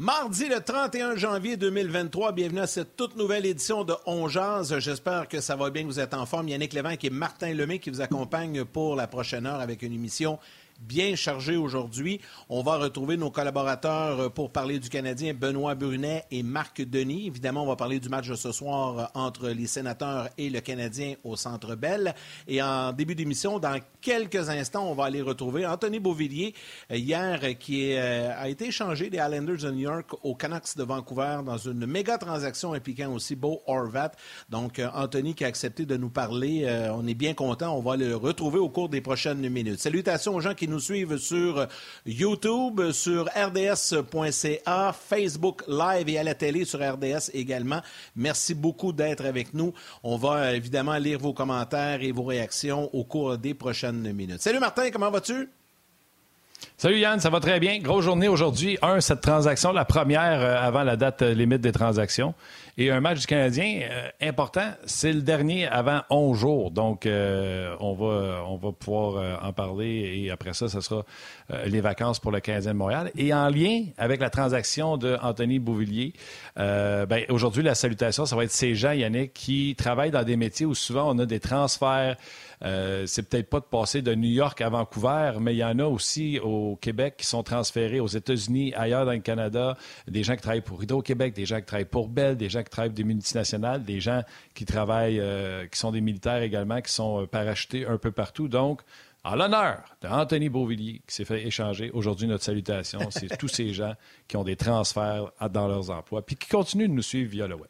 Mardi le 31 janvier 2023, bienvenue à cette toute nouvelle édition de On Jazz. J'espère que ça va bien, que vous êtes en forme. Yannick Lévesque et Martin Lemay qui vous accompagnent pour la prochaine heure avec une émission bien chargé aujourd'hui. On va retrouver nos collaborateurs euh, pour parler du Canadien, Benoît Brunet et Marc Denis. Évidemment, on va parler du match de ce soir euh, entre les sénateurs et le Canadien au Centre Bell. Et en début d'émission, dans quelques instants, on va aller retrouver Anthony Beauvillier, euh, hier, qui a été échangé des Islanders de New York aux Canucks de Vancouver dans une méga transaction impliquant aussi Beau Horvat. Donc, Anthony qui a accepté de nous parler. On est bien content. On va le retrouver au cours des prochaines minutes. Salutations aux gens qui nous suivent sur YouTube, sur rds.ca, Facebook Live et à la télé sur RDS également. Merci beaucoup d'être avec nous. On va évidemment lire vos commentaires et vos réactions au cours des prochaines minutes. Salut Martin, comment vas-tu? Salut Yann, ça va très bien. Grosse journée aujourd'hui. Un, cette transaction, la première euh, avant la date euh, limite des transactions. Et un match du Canadien euh, important, c'est le dernier avant 11 jours. Donc, on, va, on va pouvoir en parler et après ça, ce sera les vacances pour le Canadien de Montréal. Et en lien avec la transaction de Anthony Beauvillier, ben, aujourd'hui, la salutation, ça va être ces gens, Yannick, qui travaillent dans des métiers où souvent on a des transferts euh, c'est peut-être pas de passer de New York à Vancouver, mais il y en a aussi au Québec qui sont transférés aux États-Unis, ailleurs dans le Canada, des gens qui travaillent pour Hydro-Québec, des gens qui travaillent pour Bell, des gens qui travaillent des multinationales, des gens qui travaillent, euh, qui sont des militaires également, qui sont euh, parachutés un peu partout. Donc, en l'honneur d'Anthony Beauvillier, qui s'est fait échanger aujourd'hui notre salutation, c'est tous ces gens qui ont des transferts dans leurs emplois, puis qui continuent de nous suivre via le web.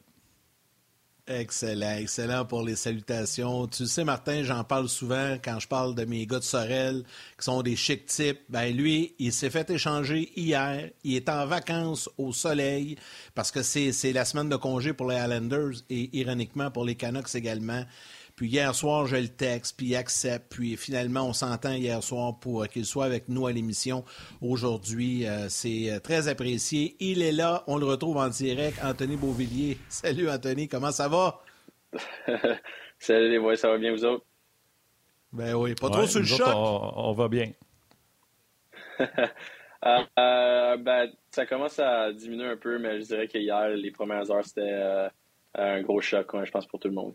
Excellent, excellent pour les salutations. Tu sais, Martin, j'en parle souvent quand je parle de mes gars de Sorel, qui sont des chic types. Ben lui, il s'est fait échanger hier. Il est en vacances au soleil parce que c'est la semaine de congé pour les Islanders et ironiquement pour les Canucks également. Puis hier soir, je le texte, puis il accepte. Puis finalement, on s'entend hier soir pour qu'il soit avec nous à l'émission aujourd'hui. Euh, c'est euh, très apprécié. Il est là. On le retrouve en direct. Anthony Beauvillier. Salut, Anthony. Comment ça va? Salut les boys. Ça va bien, vous autres? Ben oui. Pas trop sur le choc. On, va bien. Euh, ben, ça commence à diminuer un peu, mais je dirais qu'hier, les premières heures, c'était un gros choc, je pense, pour tout le monde.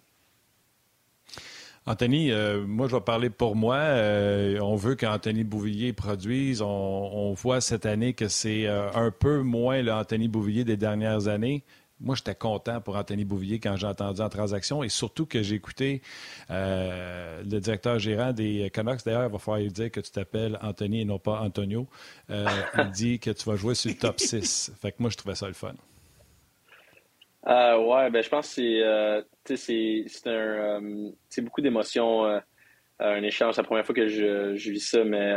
Anthony, euh, moi, je vais parler pour moi. Euh, on veut qu'Anthony Bouvillier produise. On, voit cette année que c'est euh, un peu moins l'Anthony Bouvillier des dernières années. Moi, j'étais content pour Anthony Bouvillier quand j'ai entendu en transaction et surtout que j'ai écouté le directeur gérant des Canucks. D'ailleurs, il va falloir lui dire que tu t'appelles Anthony et non pas Antonio. il dit que tu vas jouer sur le top 6. Fait que moi, je trouvais ça le fun. Euh, ouais, ben je pense que c'est euh, c'est un euh, c'est beaucoup d'émotions, euh, un échange. C'est la première fois que je, je vis ça, mais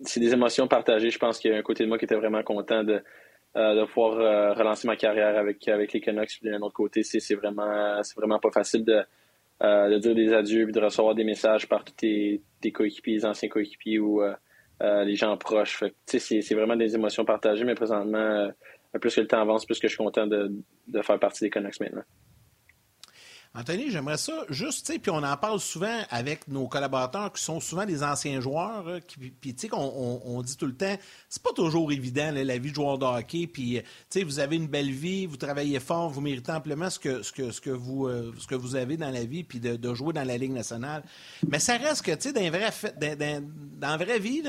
c'est des émotions partagées. Je pense qu'il y a un côté de moi qui était vraiment content de, de pouvoir relancer ma carrière avec, avec les Canucks. Puis d'un autre côté, c'est vraiment c'est vraiment pas facile de, de dire des adieux et de recevoir des messages par tous tes, tes coéquipiers, les anciens coéquipiers ou les gens proches. C'est vraiment des émotions partagées, mais présentement plus que le temps avance, plus que je suis content de, faire partie des Canucks maintenant. Anthony, j'aimerais ça juste, tu sais, puis on en parle souvent avec nos collaborateurs qui sont souvent des anciens joueurs, euh, puis tu sais, qu'on on, dit tout le temps, c'est pas toujours évident la vie de joueur de hockey, puis tu sais, vous avez une belle vie, vous travaillez fort, vous méritez amplement ce que, ce que, ce que, vous, euh, ce que vous avez dans la vie, puis de, jouer dans la Ligue nationale. Mais ça reste que, tu sais, dans, dans, dans la vraie vie,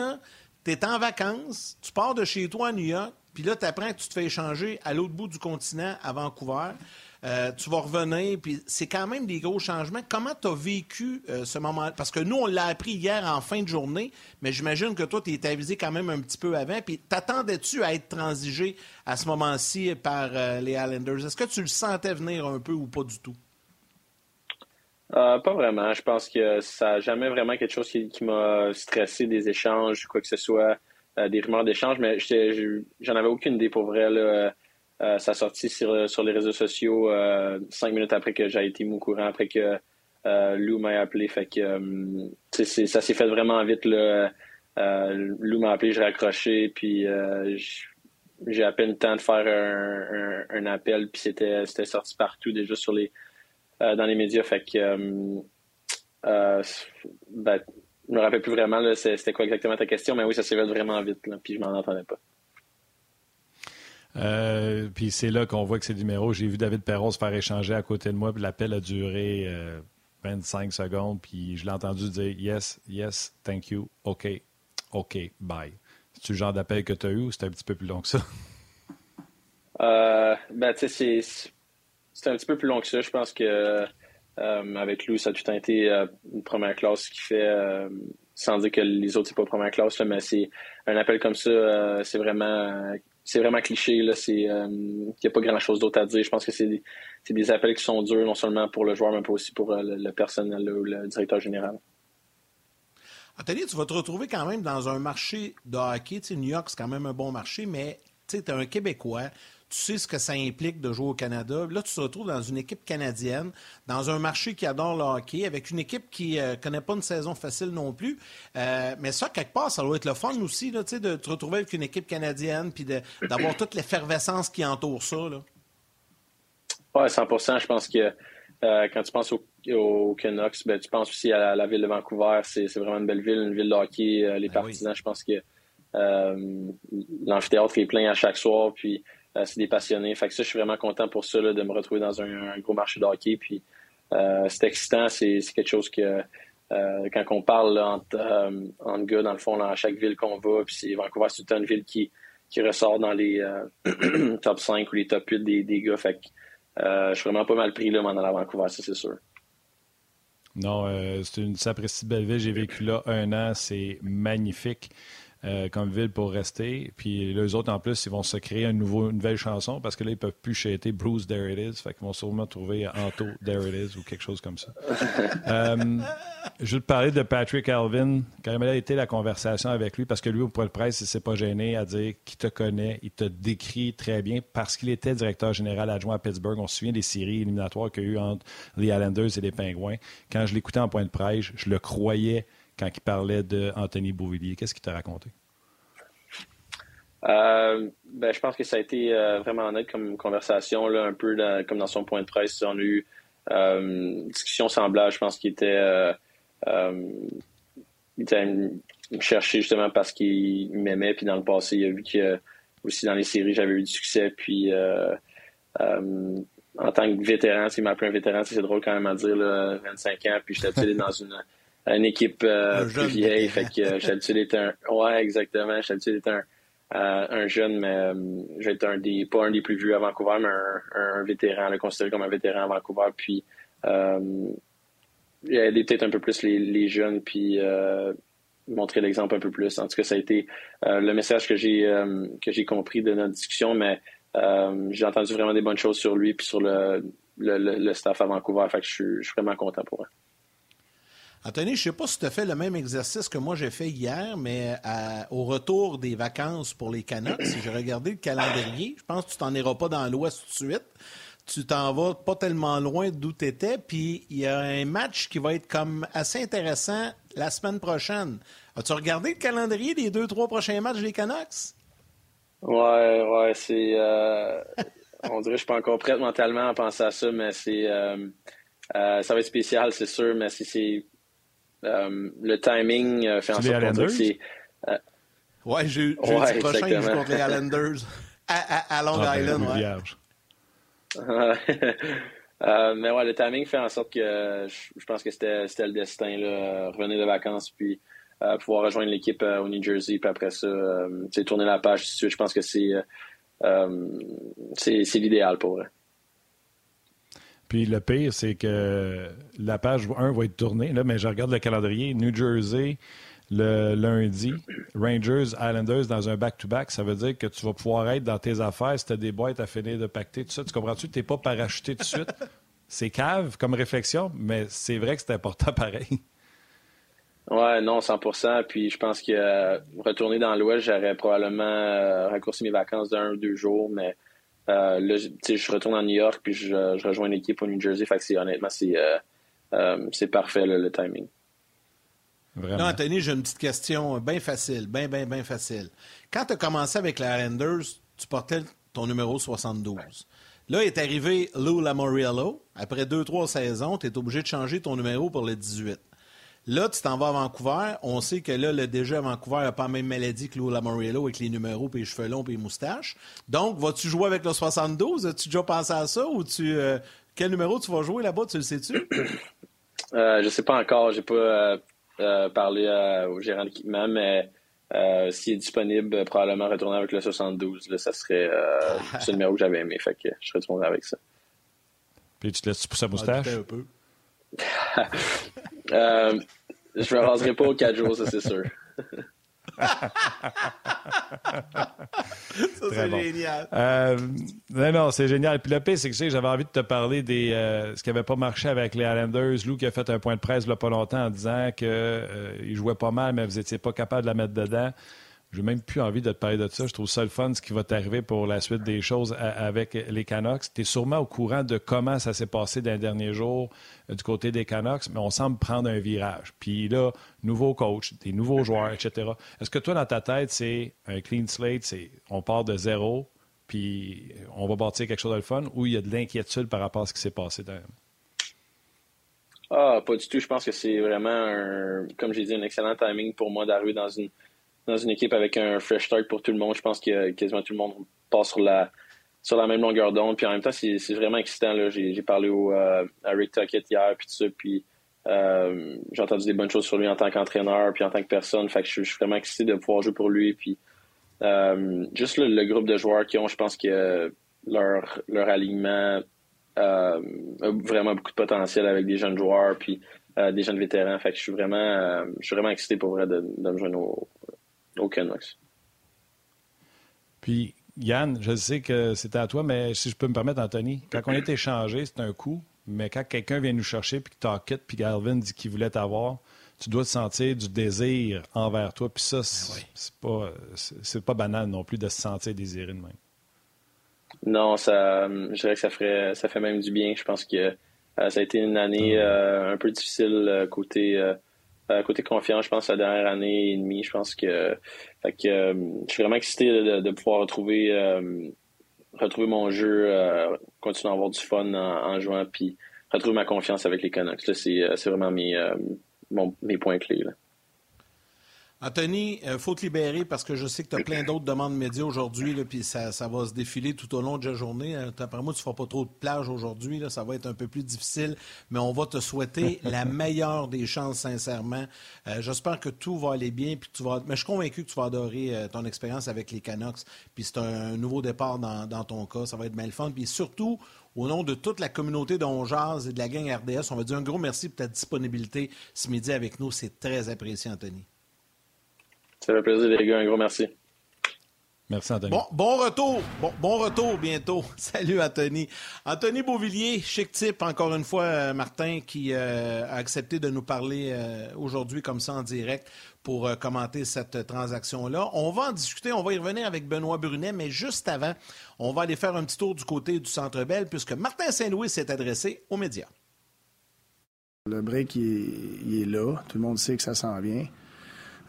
tu es en vacances, tu pars de chez toi à New York, puis là, tu apprends que tu te fais échanger à l'autre bout du continent, à Vancouver. Euh, tu vas revenir, puis c'est quand même des gros changements. Comment tu as vécu euh, ce moment Parce que nous, on l'a appris hier en fin de journée, mais j'imagine que toi, tu es avisé quand même un petit peu avant. Puis t'attendais-tu à être transigé à ce moment-ci par euh, les Islanders? Est-ce que tu le sentais venir un peu ou pas du tout? pas vraiment. Je pense que ça n'a jamais vraiment quelque chose qui, qui m'a stressé des échanges, quoi que ce soit. Euh, des rumeurs d'échange, mais j'en avais aucune idée pour vrai. Là. Euh, ça a sorti sur, sur, les réseaux sociaux euh, cinq minutes après que j'ai été au courant, après que Lou m'a appelé. Fait que ça s'est fait vraiment vite. Lou m'a appelé, j'ai raccroché, puis j'ai à peine le temps de faire un, appel, puis c'était sorti partout déjà dans les médias. Fait que ben, je me rappelle plus vraiment c'était quoi exactement ta question, mais oui, ça fait vraiment vite, puis je m'en entendais pas. Euh, puis c'est là qu'on voit que c'est numéro. J'ai vu David Perron se faire échanger à côté de moi, puis l'appel a duré 25 secondes, puis je l'ai entendu dire Yes, yes, thank you, OK, OK, bye. C'est-tu le genre d'appel que tu as eu ou c'était un petit peu plus long que ça? Euh, ben, tu sais, c'est un petit peu plus long que ça. Je pense que euh, avec Lou, ça a tout été euh, une première classe qui fait, euh, sans dire que les autres, c'est pas première classe, mais c'est un appel comme ça, c'est vraiment c'est vraiment cliché. Il n'y a pas grand-chose d'autre à dire. Je pense que c'est des, des, appels qui sont durs, non seulement pour le joueur, mais aussi pour le, personnel ou le directeur général. Anthony, tu vas te retrouver quand même dans un marché de hockey. New York, c'est quand même un bon marché, mais tu es un Québécois tu sais ce que ça implique de jouer au Canada. Là, tu te retrouves dans une équipe canadienne, dans un marché qui adore le hockey, avec une équipe qui ne euh, connaît pas une saison facile non plus. Euh, mais ça, quelque part, ça doit être le fun aussi, là, de te retrouver avec une équipe canadienne puis d'avoir toute l'effervescence qui entoure ça. Oui, 100% Je pense que euh, quand tu penses au, Canucks, ben, tu penses aussi à la, ville de Vancouver. C'est vraiment une belle ville, une ville de hockey. les ben partisans, je pense que l'amphithéâtre est plein à chaque soir. Puis c'est des passionnés. Fait que ça, je suis vraiment content pour ça, de me retrouver dans un, gros marché de hockey. Puis euh, c'est excitant, c'est quelque chose que euh, quand on parle entre, entre, gars, dans le fond, à chaque ville qu'on va, puis Vancouver, c'est une ville qui, qui ressort dans les top 5 ou les top 8 des, des gars. Fait que je suis vraiment pas mal pris là, m'en allant à Vancouver, ça c'est sûr. Non, c'est une sacrée belle ville. J'ai vécu là un an, c'est magnifique. Euh, comme ville pour rester. Puis les autres, en plus, ils vont se créer un nouveau, une nouvelle chanson parce que là, ils peuvent plus chanter Bruce, There It Is. Fait qu'ils vont sûrement trouver Anto, There It Is ou quelque chose comme ça. euh, je veux te parler de Patrick Alvin. Quand même, a été la conversation avec lui parce que lui, au point de presse, il s'est pas gêné à dire qu'il te connaît, il te décrit très bien parce qu'il était directeur général adjoint à Pittsburgh. On se souvient des séries éliminatoires qu'il y a eu entre les Islanders et les Pingouins. Quand je l'écoutais en point de presse, je le croyais quand il parlait d'Anthony Beauvillier. Qu'est-ce qu'il t'a raconté? Euh, ben, je pense que ça a été euh, vraiment honnête comme conversation, là, un peu comme dans son point de presse. On a eu euh, une discussion semblable. Je pense qu'il était, il était cherché justement parce qu'il m'aimait. Puis dans le passé, il a vu que aussi dans les séries, j'avais eu du succès. Puis en tant que vétéran, s'il m'appelle un vétéran, c'est drôle quand même à dire, là, 25 ans. Puis j'étais dans une une équipe euh, plus vieille. Fait que euh, d'être un. Ouais, exactement. L'habitude d'être un, euh, un jeune, mais euh, j'ai été un des. pas un des plus vieux à Vancouver, mais un, un vétéran, le considéré comme un vétéran à Vancouver. Puis euh, aidé peut-être un peu plus les, les jeunes, puis montrer l'exemple un peu plus. En tout cas, ça a été le message que j'ai que j'ai compris de notre discussion, mais j'ai entendu vraiment des bonnes choses sur lui puis sur le, le, le, staff à Vancouver. Fait que je suis, je suis vraiment content pour eux. Anthony, je sais pas si tu as fait le même exercice que moi j'ai fait hier, mais au retour des vacances pour les Canucks, si j'ai regardé le calendrier, je pense que tu t'en iras pas dans l'Ouest tout de suite. Tu t'en vas pas tellement loin d'où tu étais, puis il y a un match qui va être comme assez intéressant la semaine prochaine. As-tu regardé le calendrier des deux, trois prochains matchs des Canucks? Ouais, ouais, c'est. Euh, on dirait que je suis pas encore prête mentalement à penser à ça, mais c'est. Euh, euh, ça va être spécial, c'est sûr, mais c'est euh, le timing euh, fait en sorte que c'est. Euh, ouais, j'ai ouais, prochain, joue contre les Islanders à, à, Long ah, ben, Island. Ouais. mais ouais, le timing fait en sorte que je, pense que c'était le destin, là, revenir de vacances, puis pouvoir rejoindre l'équipe au New Jersey, puis après ça, tourner la page. Je pense que c'est c'est l'idéal pour eux. Puis le pire, c'est que la page 1 va être tournée, là, mais je regarde le calendrier. New Jersey, le lundi, Rangers, Islanders dans un back-to-back, ça veut dire que tu vas pouvoir être dans tes affaires si tu as des boîtes à finir de pacter, tout ça. Tu comprends-tu? Tu n'es pas parachuté tout de suite. c'est cave comme réflexion, mais c'est vrai que c'est important pareil. Ouais, non, 100% Puis je pense que euh, retourner dans l'Ouest, j'aurais probablement euh, raccourci mes vacances d'un ou deux jours, mais là, je retourne à New York puis je, rejoins l'équipe au New Jersey. Fait que honnêtement, c'est euh, euh, parfait le timing. Vraiment. Non, Anthony, j'ai une petite question bien facile, bien, bien, bien facile. Quand tu as commencé avec les Islanders, tu portais ton numéro 72. Là, est arrivé Lou Lamoriello. Après deux, trois saisons, tu es obligé de changer ton numéro pour le 18. Là, tu t'en vas à Vancouver. On sait que là, le déjà à Vancouver n'a pas la même maladie que Lou Lamoriello avec les numéros, puis les cheveux longs, puis les moustaches. Donc, vas-tu jouer avec le 72? As-tu déjà pensé à ça? Ou tu euh, quel numéro tu vas jouer là-bas? Tu le sais-tu? euh, je sais pas encore. J'ai pas euh, euh, parlé au gérant d'équipement, mais s'il est disponible, probablement retourner avec le 72. Là, ça serait le numéro que j'avais aimé. Fait que je retournerai avec ça. Puis tu te laisses pousser la moustache? un peu. Euh, je me raserai pas aux quatre jours, ça c'est sûr. ça, c'est génial. Euh, non, non, c'est génial. Puis le pire, c'est que j'avais envie de te parler des euh, ce qui n'avait pas marché avec les Islanders. Lou qui a fait un point de presse il n'y a pas longtemps en disant qu'il euh, jouait pas mal, mais vous n'étiez pas capable de la mettre dedans. J'ai même plus envie de te parler de ça. Je trouve ça le fun, ce qui va t'arriver pour la suite des choses avec les Canucks. Tu es sûrement au courant de comment ça s'est passé dans les derniers jours euh, du côté des Canucks, mais on semble prendre un virage. Puis là, nouveau coach, des nouveaux joueurs, etc. Est-ce que toi, dans ta tête, c'est un clean slate, c'est on part de zéro, puis on va bâtir quelque chose de le fun, ou il y a de l'inquiétude par rapport à ce qui s'est passé dans... Ah, pas du tout. Je pense que c'est vraiment, comme j'ai dit, un excellent timing pour moi d'arriver dans une dans une équipe avec un fresh start pour tout le monde. Je pense que quasiment tout le monde passe sur la sur la même longueur d'onde. Puis en même temps, c'est vraiment excitant. J'ai parlé euh, à Rick Tuckett hier, puis tout ça. Puis euh, j'ai entendu des bonnes choses sur lui en tant qu'entraîneur, puis en tant que personne. Fait que je, suis vraiment excité de pouvoir jouer pour lui. Puis euh, juste le, groupe de joueurs qui ont, je pense que leur leur alignement a vraiment beaucoup de potentiel avec des jeunes joueurs, puis des jeunes vétérans. Fait que je suis vraiment, je suis vraiment excité pour vrai de, de me joindre au, aucun Canucks. Puis, Yann, je sais que c'était à toi, mais si je peux me permettre, Anthony, quand on est échangé, c'est un coup, mais quand quelqu'un vient nous chercher, puis que t'en quittes, puis Galvin dit qu'il voulait t'avoir, tu dois te sentir du désir envers toi. Puis ça, ben c'est pas, c'est pas banal non plus de se sentir désiré de même. Non, ça, je dirais que ça, ferait, ça fait même du bien. Je pense que euh, ça a été une année ah euh, un peu difficile euh, côté euh, côté confiance, je pense, la dernière année et demie, je pense que, fait que euh, je suis vraiment excité de, pouvoir retrouver, euh, retrouver mon jeu, continuer à avoir du fun en, jouant, puis retrouver ma confiance avec les Canucks. C'est vraiment mes, mes points clés. Là. Anthony, il euh, faut te libérer parce que je sais que tu as plein d'autres demandes médias aujourd'hui, puis ça, va se défiler tout au long de la journée. Euh, après moi, tu ne feras pas trop de plage aujourd'hui, ça va être un peu plus difficile, mais on va te souhaiter la meilleure des chances, sincèrement. Euh, j'espère que tout va aller bien, puis tu vas... mais je suis convaincu que tu vas adorer ton expérience avec les Canucks, puis c'est un, nouveau départ dans, ton cas, ça va être bien le fun. Puis surtout, au nom de toute la communauté d'Ongeaz et de la gang RDS, on va dire un gros merci pour ta disponibilité ce midi avec nous. C'est très apprécié, Anthony. Ça fait plaisir, les gars. Un gros merci. Merci, Anthony. Bon, bon retour. Bon, retour bientôt. Salut, Anthony. Anthony Beauvillier, chic type, encore une fois, euh, Martin, qui euh, a accepté de nous parler euh, aujourd'hui comme ça en direct pour commenter cette transaction-là. On va en discuter, on va y revenir avec Benoît Brunet, mais juste avant, on va aller faire un petit tour du côté du Centre Bell, puisque Martin Saint-Louis s'est adressé aux médias. Le break, il est là. Tout le monde sait que ça s'en vient.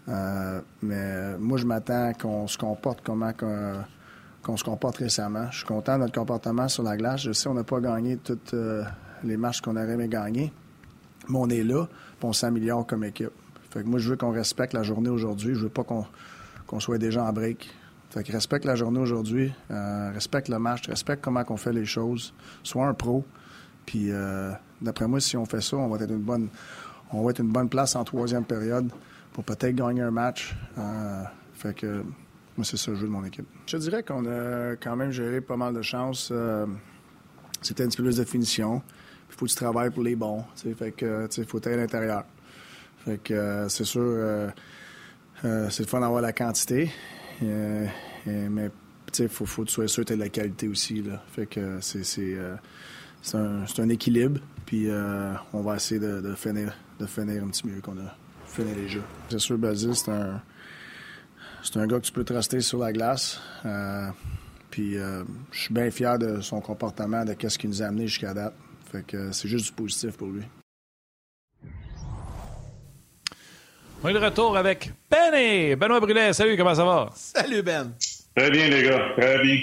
Euh, mais moi, je m'attends qu'on se comporte comment qu'on se comporte récemment. Je suis content de notre comportement sur la glace. Je sais qu'on n'a pas gagné toutes euh, les matchs qu'on aurait aimé gagner, mais on est là, puis on s'améliore comme équipe. Fait que moi, je veux qu'on respecte la journée aujourd'hui. Je veux pas qu'on soit déjà en break. Fait que respecte la journée aujourd'hui, euh, respecte le match, respecte comment on fait les choses. Sois un pro. Puis d'après moi, si on fait ça, on va être une bonne place en troisième période pour peut-être gagner un match. Euh, fait que moi, c'est ça le jeu de mon équipe. Je dirais qu'on a quand même géré pas mal de chances. Euh, c'était un petit peu plus de finition. Il faut que tu travailles pour les bons. Fait que, il faut être à l'intérieur. Fait que euh, c'est sûr, c'est le fun d'avoir la quantité. mais il faut, faut tu sois sûr que tu de la qualité aussi. Fait que c'est, c'est, un, un, équilibre. Puis on va essayer de, de, finir, de finir un petit mieux qu'on a les jeux. C'est sûr, Basile, c'est un, c'est un gars que tu peux truster sur la glace. Euh, puis euh, je suis bien fier de son comportement, de ce qu'il nous a amené jusqu'à date. Fait que c'est juste du positif pour lui. On est de retour avec Benny! Benoît Brunet, salut, comment ça va? Salut Ben! Très bien, les gars, très bien.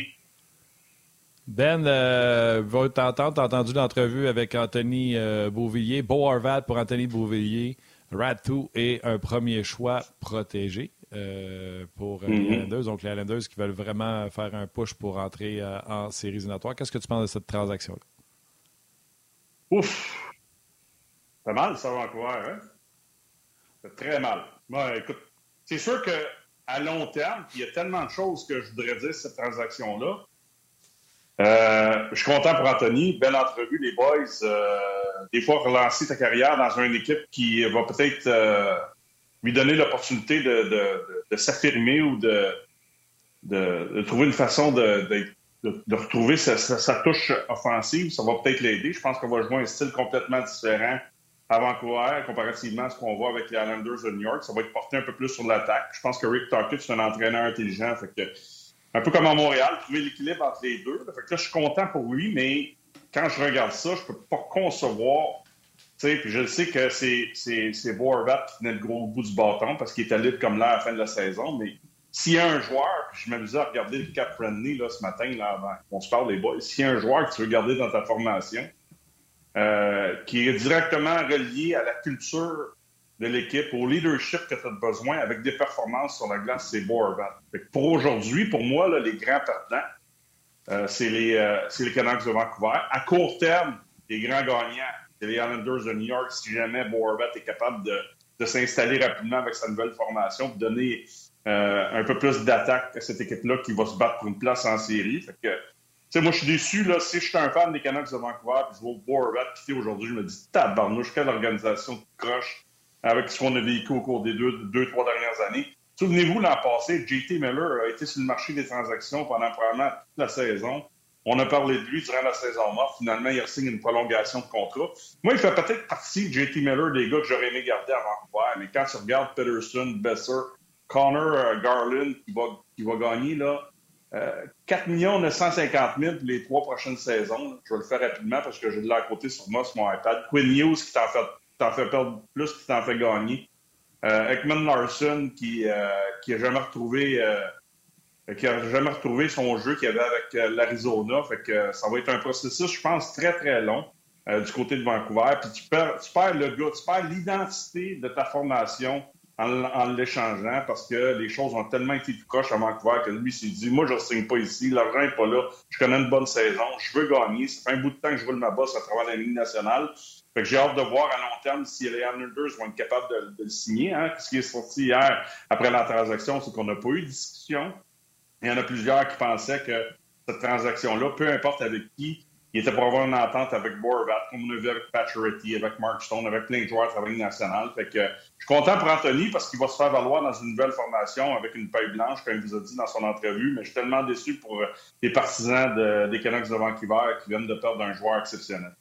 Ben, euh, va t'entendre, t'as entendu l'entrevue avec Anthony euh, Beauvillier, Beau Harvard pour Anthony Beauvillier. Ratu est un premier choix protégé euh, pour les Mhm. Islanders. Donc, les Islanders qui veulent vraiment faire un push pour entrer euh, en séries éliminatoires. Qu'est-ce que tu penses de cette transaction-là? Ouf! C'est mal, ça, Vancouver, hein? C'est très mal. Écoute, c'est sûr qu'à long terme, il y a tellement de choses que je voudrais dire sur cette transaction-là. Euh, je suis content pour Anthony. Belle entrevue, les boys. Euh, des fois, relancer ta carrière dans une équipe qui va peut-être euh, lui donner l'opportunité de, s'affirmer ou de, trouver une façon de, retrouver sa, touche offensive. Ça va peut-être l'aider. Je pense qu'on va jouer un style complètement différent à Vancouver, comparativement à ce qu'on voit avec les Islanders de New York. Ça va être porté un peu plus sur l'attaque. Je pense que Rick Tocchet, c'est un entraîneur intelligent. Fait que, un peu comme à Montréal, trouver l'équilibre entre les deux. Fait que là, je suis content pour lui, mais quand je regarde ça, je peux pas concevoir. Puis je sais que c'est, c'est, c'est Vorvat qui tenait le gros bout du bâton parce qu'il était libre comme l'air à la fin de la saison. Mais s'il y a un joueur, puis je m'amusais à regarder le cap friendly là, ce matin, là, avant qu'on se parle des boys, s'il y a un joueur que tu veux garder dans ta formation, euh, qui est directement relié à la culture de l'équipe, au leadership que tu as besoin avec des performances sur la glace, c'est Borvat. Pour aujourd'hui, pour moi, les grands perdants, euh, c'est les, euh, Canucks de Vancouver. À court terme, les grands gagnants, c'est les Islanders de New York, si jamais Borvat est capable de, s'installer rapidement avec sa nouvelle formation, de donner euh, un peu plus d'attaque à cette équipe-là qui va se battre pour une place en série. Fait que, moi, je suis déçu. Si je suis un fan des Canucks de Vancouver, puis je vois Borvat quitter aujourd'hui, je me dis, tabarnouche, quelle organisation de croche avec ce qu'on a vécu au cours des deux, deux trois dernières années. Souvenez-vous, l'an passé, JT Miller a été sur le marché des transactions pendant probablement toute la saison. On a parlé de lui durant la saison morte. Finalement, il signe une prolongation de contrat. Moi, il fait peut-être partie, JT Miller, des gars que j'aurais aimé garder à Vancouver. Mais quand tu regardes Peterson, Besser, Connor euh, Garland, qui va, qui va gagner là, euh, 4 950 000 pour les trois prochaines saisons. Je vais le faire rapidement parce que j'ai de l'à côté sur moi, sur mon iPad. Quinn Hughes qui t'en fait, t'en fait perdre plus qu'il t'en fait gagner. Euh, Ekman Larson qui euh, qui a jamais retrouvé euh, qui a jamais retrouvé son jeu qu'il avait avec euh, l'Arizona. Fait que euh, ça va être un processus, je pense, très très long euh, du côté de Vancouver. Puis tu perds, tu perds le gars, tu perds l'identité de ta formation en, l'échangeant parce que les choses ont tellement été tout croches à Vancouver que lui s'est dit Moi, je ne signe pas ici, l'argent n'est pas là, je connais une bonne saison, je veux gagner. Ça fait un bout de temps que je roule ma bosse à travers la Ligue nationale. Fait que j'ai hâte de voir à long terme si les Islanders vont être capables de, de le signer. Hein. Ce qui est sorti hier après la transaction, c'est qu'on n'a pas eu de discussion. Il y en a plusieurs qui pensaient que cette transaction-là, peu importe avec qui, il était pour avoir une entente avec Borvat, comme on a vu avec Pacioretty, avec Mark Stone, avec plein de joueurs travers la Ligue nationale. Fait que je suis content pour Anthony parce qu'il va se faire valoir dans une nouvelle formation avec une paille blanche, comme il vous a dit dans son entrevue. Mais je suis tellement déçu pour euh, les partisans de- des Canucks de Vancouver qui viennent de perdre un joueur exceptionnel.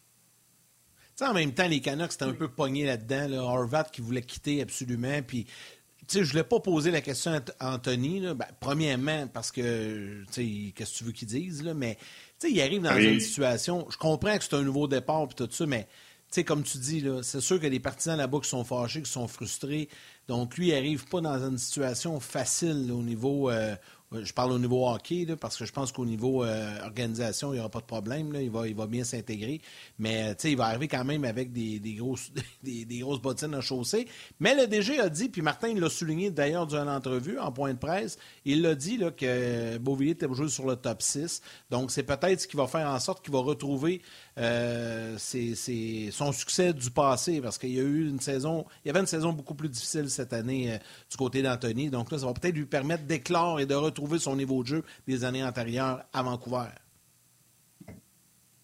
Sais, en même temps, les Canucks étaient un peu pognés là-dedans. Là. Horvat qui voulait quitter absolument. Puis, tu sais, je voulais pas poser la question à Anthony. Là. Ben, premièrement, parce que, tu sais, qu'est-ce que tu veux qu'il dise, là? Mais, tu sais, il arrive dans Oui. une situation. Je comprends que c'est un nouveau départ puis tout ça, mais, tu sais, comme tu dis, c'est sûr que les partisans là-bas qui sont fâchés, qui sont frustrés. Donc, lui, il arrive pas dans une situation facile là, au niveau. euh, je parle au niveau hockey, là, parce que je pense qu'au niveau euh, organisation, il n'y aura pas de problème. Là, il, va, il va bien s'intégrer. Mais sais, il va arriver quand même avec des, des grosses, des, grosses bottines à chausser. Mais le DG a dit, puis Martin l'a souligné d'ailleurs durant l'entrevue, en point de presse, il l'a dit là, que Beauvillier était joué sur le top 6. Donc, c'est peut-être ce qui va faire en sorte qu'il va retrouver euh, ses- son succès du passé, parce qu'il y a eu une saison, il y avait une saison beaucoup plus difficile cette année euh, du côté d'Anthony. Donc là, ça va peut-être lui permettre d'éclore et de retrouver son niveau de jeu des années antérieures à Vancouver.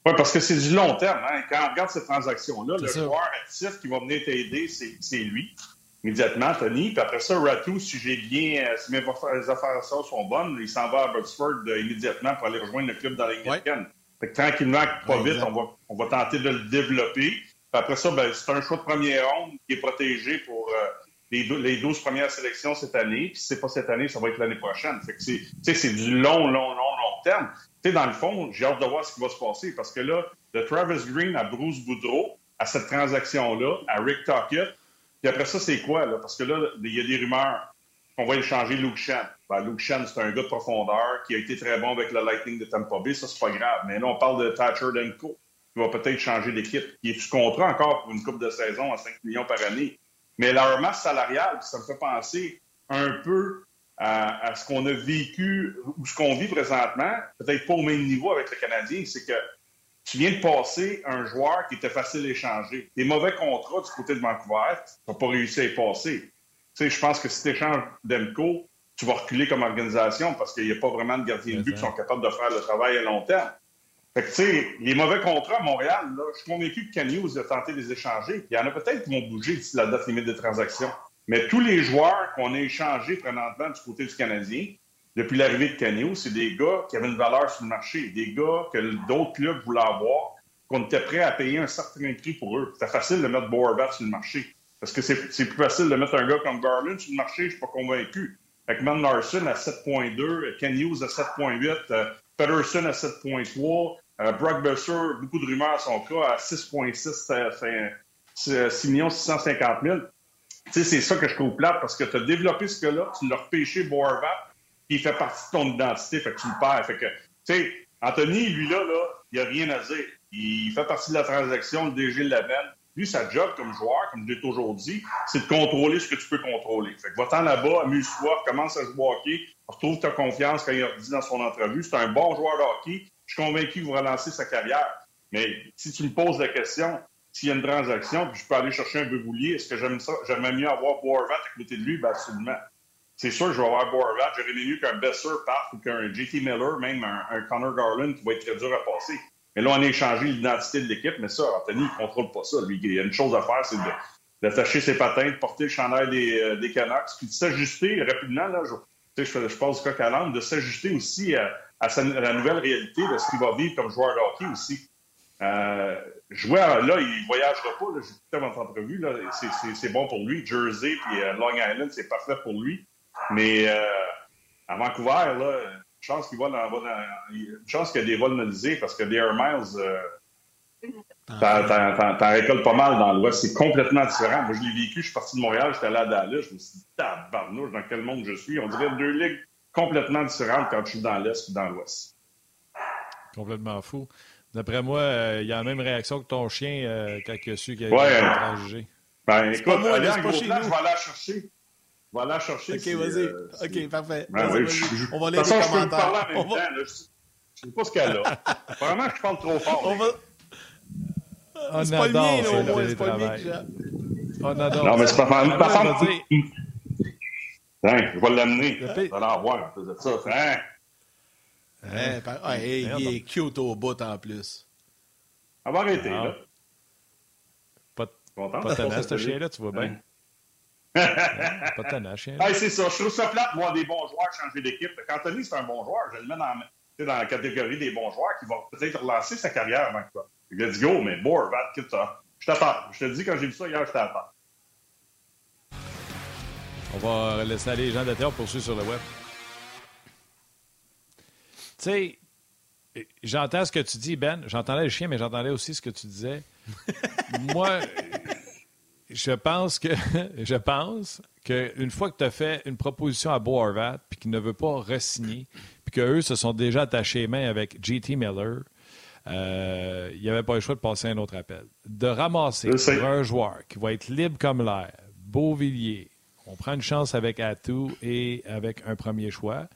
Oui, parce que c'est du long terme. Hein. Quand on regarde cette transaction-là, le C'est ça. joueur actif qui va venir t'aider, c'est c'est lui, immédiatement, Tony. Puis après ça, Ratu, si j'ai bien, euh, si mes affaires sont bonnes, il s'en va à Abbotsford immédiatement pour aller rejoindre le club dans la Ouais. Fait que tranquillement, pas Ouais, vite, on va, on va tenter de le développer. Puis après ça, ben, c'est un choix de première ronde qui est protégé pour euh, les, dou- les 12 premières sélections cette année. Puis si c'est pas cette année, ça va être l'année prochaine. Fait que c'est, tu sais, c'est du long, long, long, long terme. Tu sais, dans le fond, j'ai hâte de voir ce qui va se passer parce que là, de Travis Green à Bruce Boudreau, à cette transaction-là, à Rick Tockett, puis après ça, c'est quoi, là? Parce que là, il y a des rumeurs qu'on va échanger Luke Shan. Ben, Luke Shan, c'est un gars de profondeur qui a été très bon avec le Lightning de Tampa Bay. Ça, c'est pas grave. Mais là, on parle de Thatcher Denko, qui va peut-être changer d'équipe, qui est sous contrat encore pour une coupe de saison à 5 millions par année. mais leur masse salariale, ça me fait penser un peu à, ce qu'on a vécu ou ce qu'on vit présentement, peut-être pas au même niveau avec le Canadien, c'est que tu viens de passer un joueur qui était facile à échanger. Des mauvais contrats du côté de Vancouver, tu n'as pas réussi à y passer. Je pense que si tu échanges Demko, tu vas reculer comme organisation parce qu'il n'y a pas vraiment de gardiens de but qui sont capables de faire le travail à long terme. Fait que, tu sais, les mauvais contrats à Montréal, là, je suis convaincu que Canyon a tenté de les échanger. Il y en a peut-être qui vont bouger d'ici la date limite de transaction. Mais tous les joueurs qu'on a échangés présentement du côté du Canadien, depuis l'arrivée de Canio, c'est des gars qui avaient une valeur sur le marché, des gars que d'autres clubs voulaient avoir, qu'on était prêt à payer un certain prix pour eux. C'était facile de mettre Boerbat sur le marché. Parce que c'est plus facile de mettre un gars comme Garland sur le marché, je ne suis pas convaincu. Ekman Larson à 7.2, Ken Hughes à 7.8, euh, Pedersen à 7.3, euh, Brock Besser, beaucoup de rumeurs à son cas, à 6.6, 6 650 000 sais, c'est ça que je trouve plate parce que tu as développé ce gars-là, tu l'as repêché Boervat, puis il fait partie de ton identité, fait que tu le perds. Fait que, tu sais, Anthony, lui là, il a rien à dire. Il fait partie de la transaction, le DG de la belle. Lui, sa job comme joueur, comme je l'ai toujours dit, c'est de contrôler ce que tu peux contrôler. Fait que va-t'en là-bas, amuse-toi, commence à jouer au hockey, retrouve ta confiance quand il a dit dans son entrevue. C'est un bon joueur de hockey. Je suis convaincu qu'il va relancer sa carrière. Mais si tu me poses la question, s'il y a une transaction, puis je peux aller chercher un Beboulier, est-ce que j'aime ça? J'aimerais mieux avoir Boervat à côté de lui? Ben absolument. C'est sûr que je vais avoir Boervat. J'aurais mieux qu'un Besser parte ou qu'un JT Miller, même un, Connor Garland qui va être très dur à passer. Mais là, on a échangé l'identité de l'équipe, mais ça, Anthony, il ne contrôle pas ça. Lui, il y a une chose à faire, c'est d'attacher ses patins, de porter le chandail des, euh, des puis de s'ajuster rapidement. Là, je, je, je passe coq à l'âme, de s'ajuster aussi à, à, la nouvelle réalité de ce qu'il va vivre comme joueur de hockey aussi. Euh, jouer là, il voyagera pas. J'ai écouté votre entrevue. C'est bon pour lui. Jersey puis euh, Long Island, c'est parfait pour lui. Mais euh, à Vancouver, là, chance qu'il dans, une chance qu'il y a des vols nolisés parce que des Air Miles, euh, t'en récoltes pas mal dans l'Ouest. C'est complètement différent. Moi, je l'ai vécu. Je suis parti de Montréal, j'étais allé à Dallas. Je me suis dit, tabarnouche, dans quel monde je suis? On dirait deux ligues complètement différentes quand je suis dans l'Est ou dans l'Ouest. Complètement fou. D'après moi, euh, il y a la même réaction que ton chien euh, quand il a su qu'il a été transigé. Ben, écoute, moi, allez en gros plan, je vais aller la chercher. Aller la chercher. OK, vas-y. Euh, OK, parfait. Ben, oui, je, on va lire les commentaires. Je peux en même temps, je ne sais pas ce qu'elle a. Apparemment, je parle trop fort. On va... On c'est pas le mien, là, au moins. C'est pas le mien On adore. Non, mais c'est pas mal. Par contre, je vais l'amener. Tu vas l'avoir, on faisait ça. Hein? Hein? Ah, il est cute au bout en plus. On va arrêter, là. Pas, Content, pas tenace, ce chien-là, tu vois bien. pas. Hey, c'est ça. Je trouve ça plate de voir des bons joueurs changer d'équipe. Quand Anthony, c'est un bon joueur. Je le mets dans, dans la catégorie des bons joueurs qui vont peut-être relancer sa carrière avant toi. Let's go, mais quitte ça? Je t'attends. Je te dis, quand j'ai vu ça hier, je t'attends. On va laisser aller les gens de pour poursuivre sur le web. Tu sais, j'entends ce que tu dis, Ben. J'entendais le chien, mais j'entendais aussi ce que tu disais. Moi, je pense que je pense qu'une fois que tu as fait une proposition à Beau puis qu'il ne veut pas re-signer, puis qu'eux se sont déjà attachés main avec JT Miller, euh, il n'y avait pas le choix de passer un autre appel. De ramasser pour un joueur qui va être libre comme l'air, Beauvillier, on prend une chance avec Atou et avec un premier choix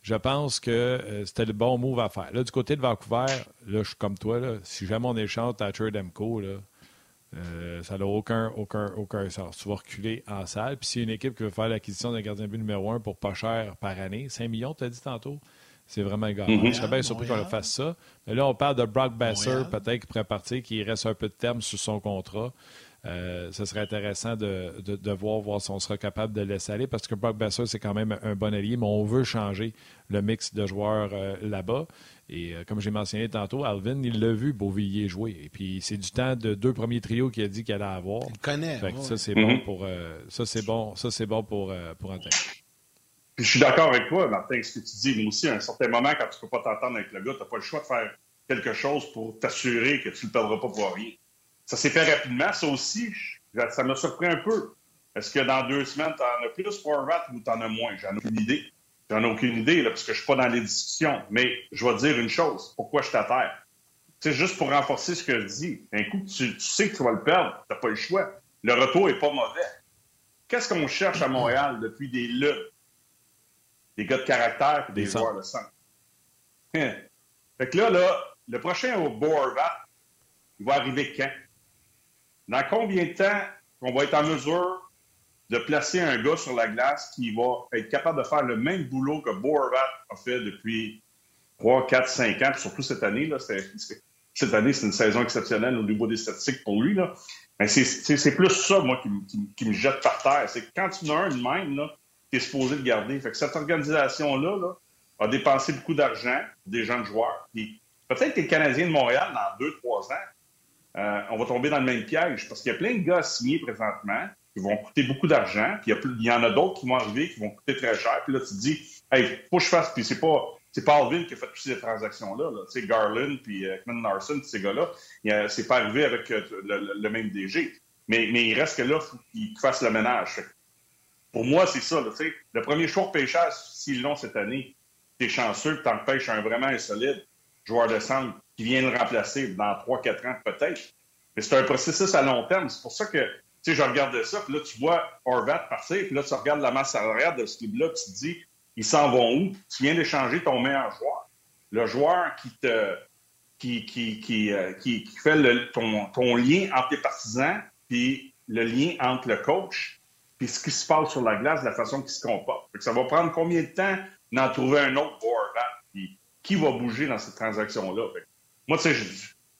je pense que euh, c'était le bon move à faire. Là, du côté de Vancouver, là, je suis comme toi, là, si jamais on échange Thatcher Demko, là, euh, ça n'a aucun, aucun, aucun sens. Tu vas reculer en salle. Puis s'il y a une équipe qui veut faire l'acquisition d'un gardien de but numéro un pour pas cher par année, 5 millions, tu as dit tantôt, c'est vraiment grave. Mm-hmm. Je serais bien surpris qu'on fasse ça. Mais là, on parle de Brock Besser, peut-être qui pourrait partir, qui reste un peu de terme sur son contrat. Euh, ce serait intéressant de, de, voir, voir si on sera capable de laisser aller parce que Brock Besser, c'est quand même un bon allié, mais on veut changer le mix de joueurs euh, là-bas. Et euh, comme j'ai mentionné tantôt, Alvin, il l'a vu Beauvillier jouer. Et puis c'est du temps de deux premiers trios qu'il a dit qu'il allait avoir. Il connaît. Ça, c'est bon mhm. pour ça, c'est bon, ça, c'est bon pour, pour je suis d'accord avec toi, Martin, ce que tu dis. Mais aussi, à un certain moment, quand tu ne peux pas t'entendre avec le gars, tu n'as pas le choix de faire quelque chose pour t'assurer que tu ne le perdras pas pour rien. Ça s'est fait rapidement. Ça aussi, ça m'a surpris un peu. Est-ce que dans deux semaines, tu en as plus pour rat ou tu en as moins? J'en ai aucune idée. J'en ai aucune idée, là, parce que je suis pas dans les discussions. Mais je vais te dire une chose. Pourquoi je t'atterre? C'est juste pour renforcer ce que je dis. Un coup, tu, sais que tu vas le perdre. Tu n'as pas le choix. Le retour est pas mauvais. qu'est-ce qu'on cherche à Montréal depuis des luttes? Des gars de caractère et des, joueurs de sang. Hein? Fait que là, là, le prochain au Borvat, il va arriver quand? Dans combien de temps on va être en mesure de placer un gars sur la glace qui va être capable de faire le même boulot que Borvat a fait depuis 3, 4, 5 ans, puis surtout cette année. Là, cette année, c'est une saison exceptionnelle au niveau des statistiques pour lui. Là. c'est plus ça, moi, qui, me jette par terre. C'est que quand tu en as un de même, tu es supposé le garder. Fait que cette organisation-là là, a dépensé beaucoup d'argent, des de joueurs. peut-être que les Canadiens de Montréal, dans 2-3 ans, euh, on va tomber dans le même piège parce qu'il y a plein de gars signés présentement vont coûter beaucoup d'argent, puis il y, en a d'autres qui vont arriver qui vont coûter très cher. Puis là, tu te dis, hey, faut que je fasse, puis c'est pas c'est pas Alvin qui a fait toutes ces transactions-là. Tu sais, Garland puis euh, Larson, ces gars-là, c'est pas arrivé avec euh, le, même DG. Mais, mais il reste que là, il faut qu'ils fassent le ménage. Pour moi, c'est ça. Le premier choix pêchage, s'ils l'ont cette année, t'es chanceux que t'en pêches un vraiment insolide joueur de centre qui vient le remplacer dans 3-4 ans peut-être. Mais c'est un processus à long terme. C'est pour ça que, sais, je regardais ça, puis là, tu vois Horvat partir, puis là, tu regardes la masse salariale de ce club-là, tu te dis, ils s'en vont où? Tu viens d'échanger ton meilleur joueur. Le joueur qui te qui, qui, qui, euh, qui, fait ton, ton, lien entre tes partisans, puis le lien entre le coach, puis ce qui se passe sur la glace, la façon qu'il se comporte. ça va prendre combien de temps d'en trouver un autre pour puis qui va bouger dans cette transaction-là? Moi, tu sais,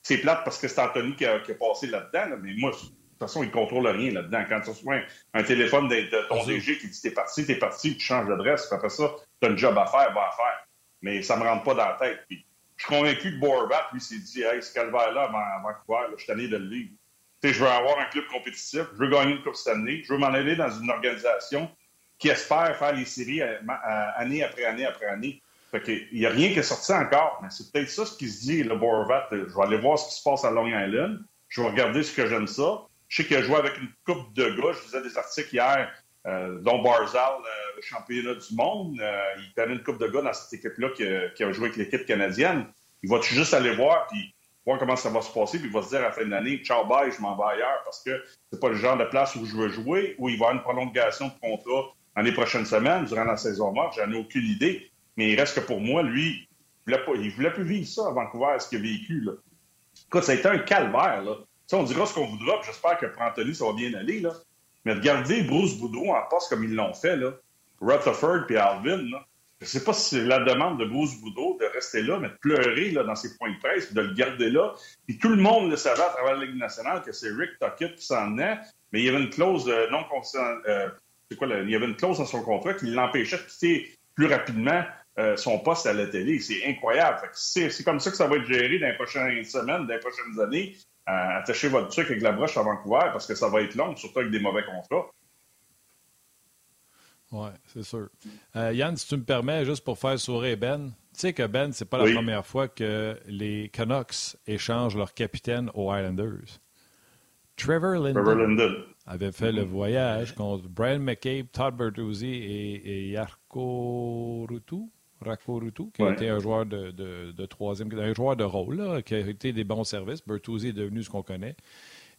c'est plate parce que c'est Anthony qui a, passé là-dedans, mais moi, toute façon, il ne contrôle rien là-dedans. Quand tu reçois un, téléphone de, ton DG qui dit t'es parti, t'es parti, tu changes d'adresse, après ça, tu as un job à faire, va à faire. Mais ça ne me rentre pas dans la tête. Puis, je suis convaincu que Borbat, lui, s'est dit Hey, ce calvaire-là avant Vancouver, je suis allé de le vivre. je veux avoir un club compétitif, je veux gagner une Coupe année, je veux m'en aller dans une organisation qui espère faire les séries euh, année après année après année. Fait il n'y a rien qui est sorti encore, mais c'est peut-être ça ce qui se dit, le Borvat. Je vais aller voir ce qui se passe à Long Island. Je vais regarder ce que j'aime ça. Je sais qu'il a joué avec une coupe de gars. Je faisais des articles hier, euh, dont Barzal, euh, championnat du monde. Euh, il connaît une coupe de gars dans cette équipe-là qui, a joué avec l'équipe canadienne. Il va juste aller voir, puis voir comment ça va se passer, puis il va se dire à la fin de l'année, ciao, bye, je m'en vais ailleurs, parce que c'est pas le genre de place où je veux jouer, où il va y avoir une prolongation de contrat dans les prochaines semaines, durant la saison morte. J'en ai aucune idée. Mais il reste que pour moi, lui, il ne voulait, plus vivre ça à Vancouver, ce qu'il a vécu. Là. Écoute, ça a été un calvaire. Là on dira ce qu'on voudra, j'espère que pour ça va bien aller. Là. Mais de garder Bruce Boudreau en poste comme ils l'ont fait, là, Rutherford et Alvin, je ne sais pas si c'est la demande de Bruce Boudreau de rester là, mais de pleurer là, dans ses points de presse, de le garder là. Puis tout le monde le savait à travers la Ligue nationale que c'est Rick Tuckett qui s'en est, mais il y avait une clause euh, non euh, quoi, il y avait une clause dans son contrat qui l'empêchait de quitter plus rapidement euh, son poste à la télé. C'est incroyable. C'est comme ça que ça va être géré dans les prochaines semaines, dans les prochaines années attachez votre truc avec la broche à Vancouver parce que ça va être long, surtout avec des mauvais contrats. Oui, c'est sûr. Euh, Yann, si tu me permets, juste pour faire sourire Ben, tu sais que Ben, c'est pas la première fois que les Canucks échangent leur capitaine aux Islanders. Trevor Linden, avait fait le voyage contre Brian McCabe, Todd Bertuzzi et, et Yarko Rutu. Rakorutu, qui a été un joueur de, de, troisième, un joueur de rôle, qui a été des bons services. Bertuzzi est devenu ce qu'on connaît.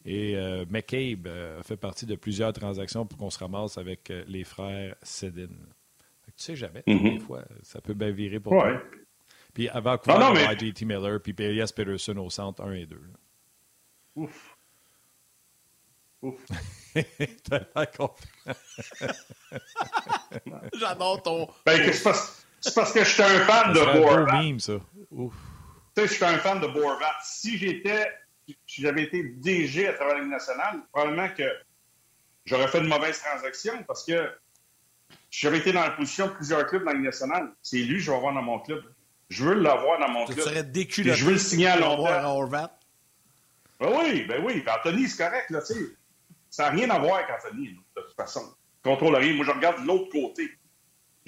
Et euh, McCabe euh, fait partie de plusieurs transactions pour qu'on se ramasse avec euh, les frères Sedin. Tu sais jamais, mm-hmm. des fois, ça peut bien virer pour toi. Puis avant quoi, ah, mais... JT Miller, puis Elias Peterson au centre 1 et 2. Ouf. Ouf. J'adore ton. Ben, qu'est-ce que c'est parce que je suis un fan de Borvat. Tu sais, je suis un fan de Borvat. Si j'étais, si j'avais été DG à travers la Ligue nationale, probablement que j'aurais fait une mauvaise transaction parce que si j'avais été dans la position de plusieurs clubs dans la Ligue nationale, c'est lui que je vais avoir dans mon club. Je veux l'avoir dans mon club. Tu serais déculé. Je veux le signer à terme. Ben oui, ben oui. Ben Anthony, c'est correct, là, tu sais. Ça n'a rien à voir avec Anthony, de toute façon. Contrôle rien. Moi, je regarde de l'autre côté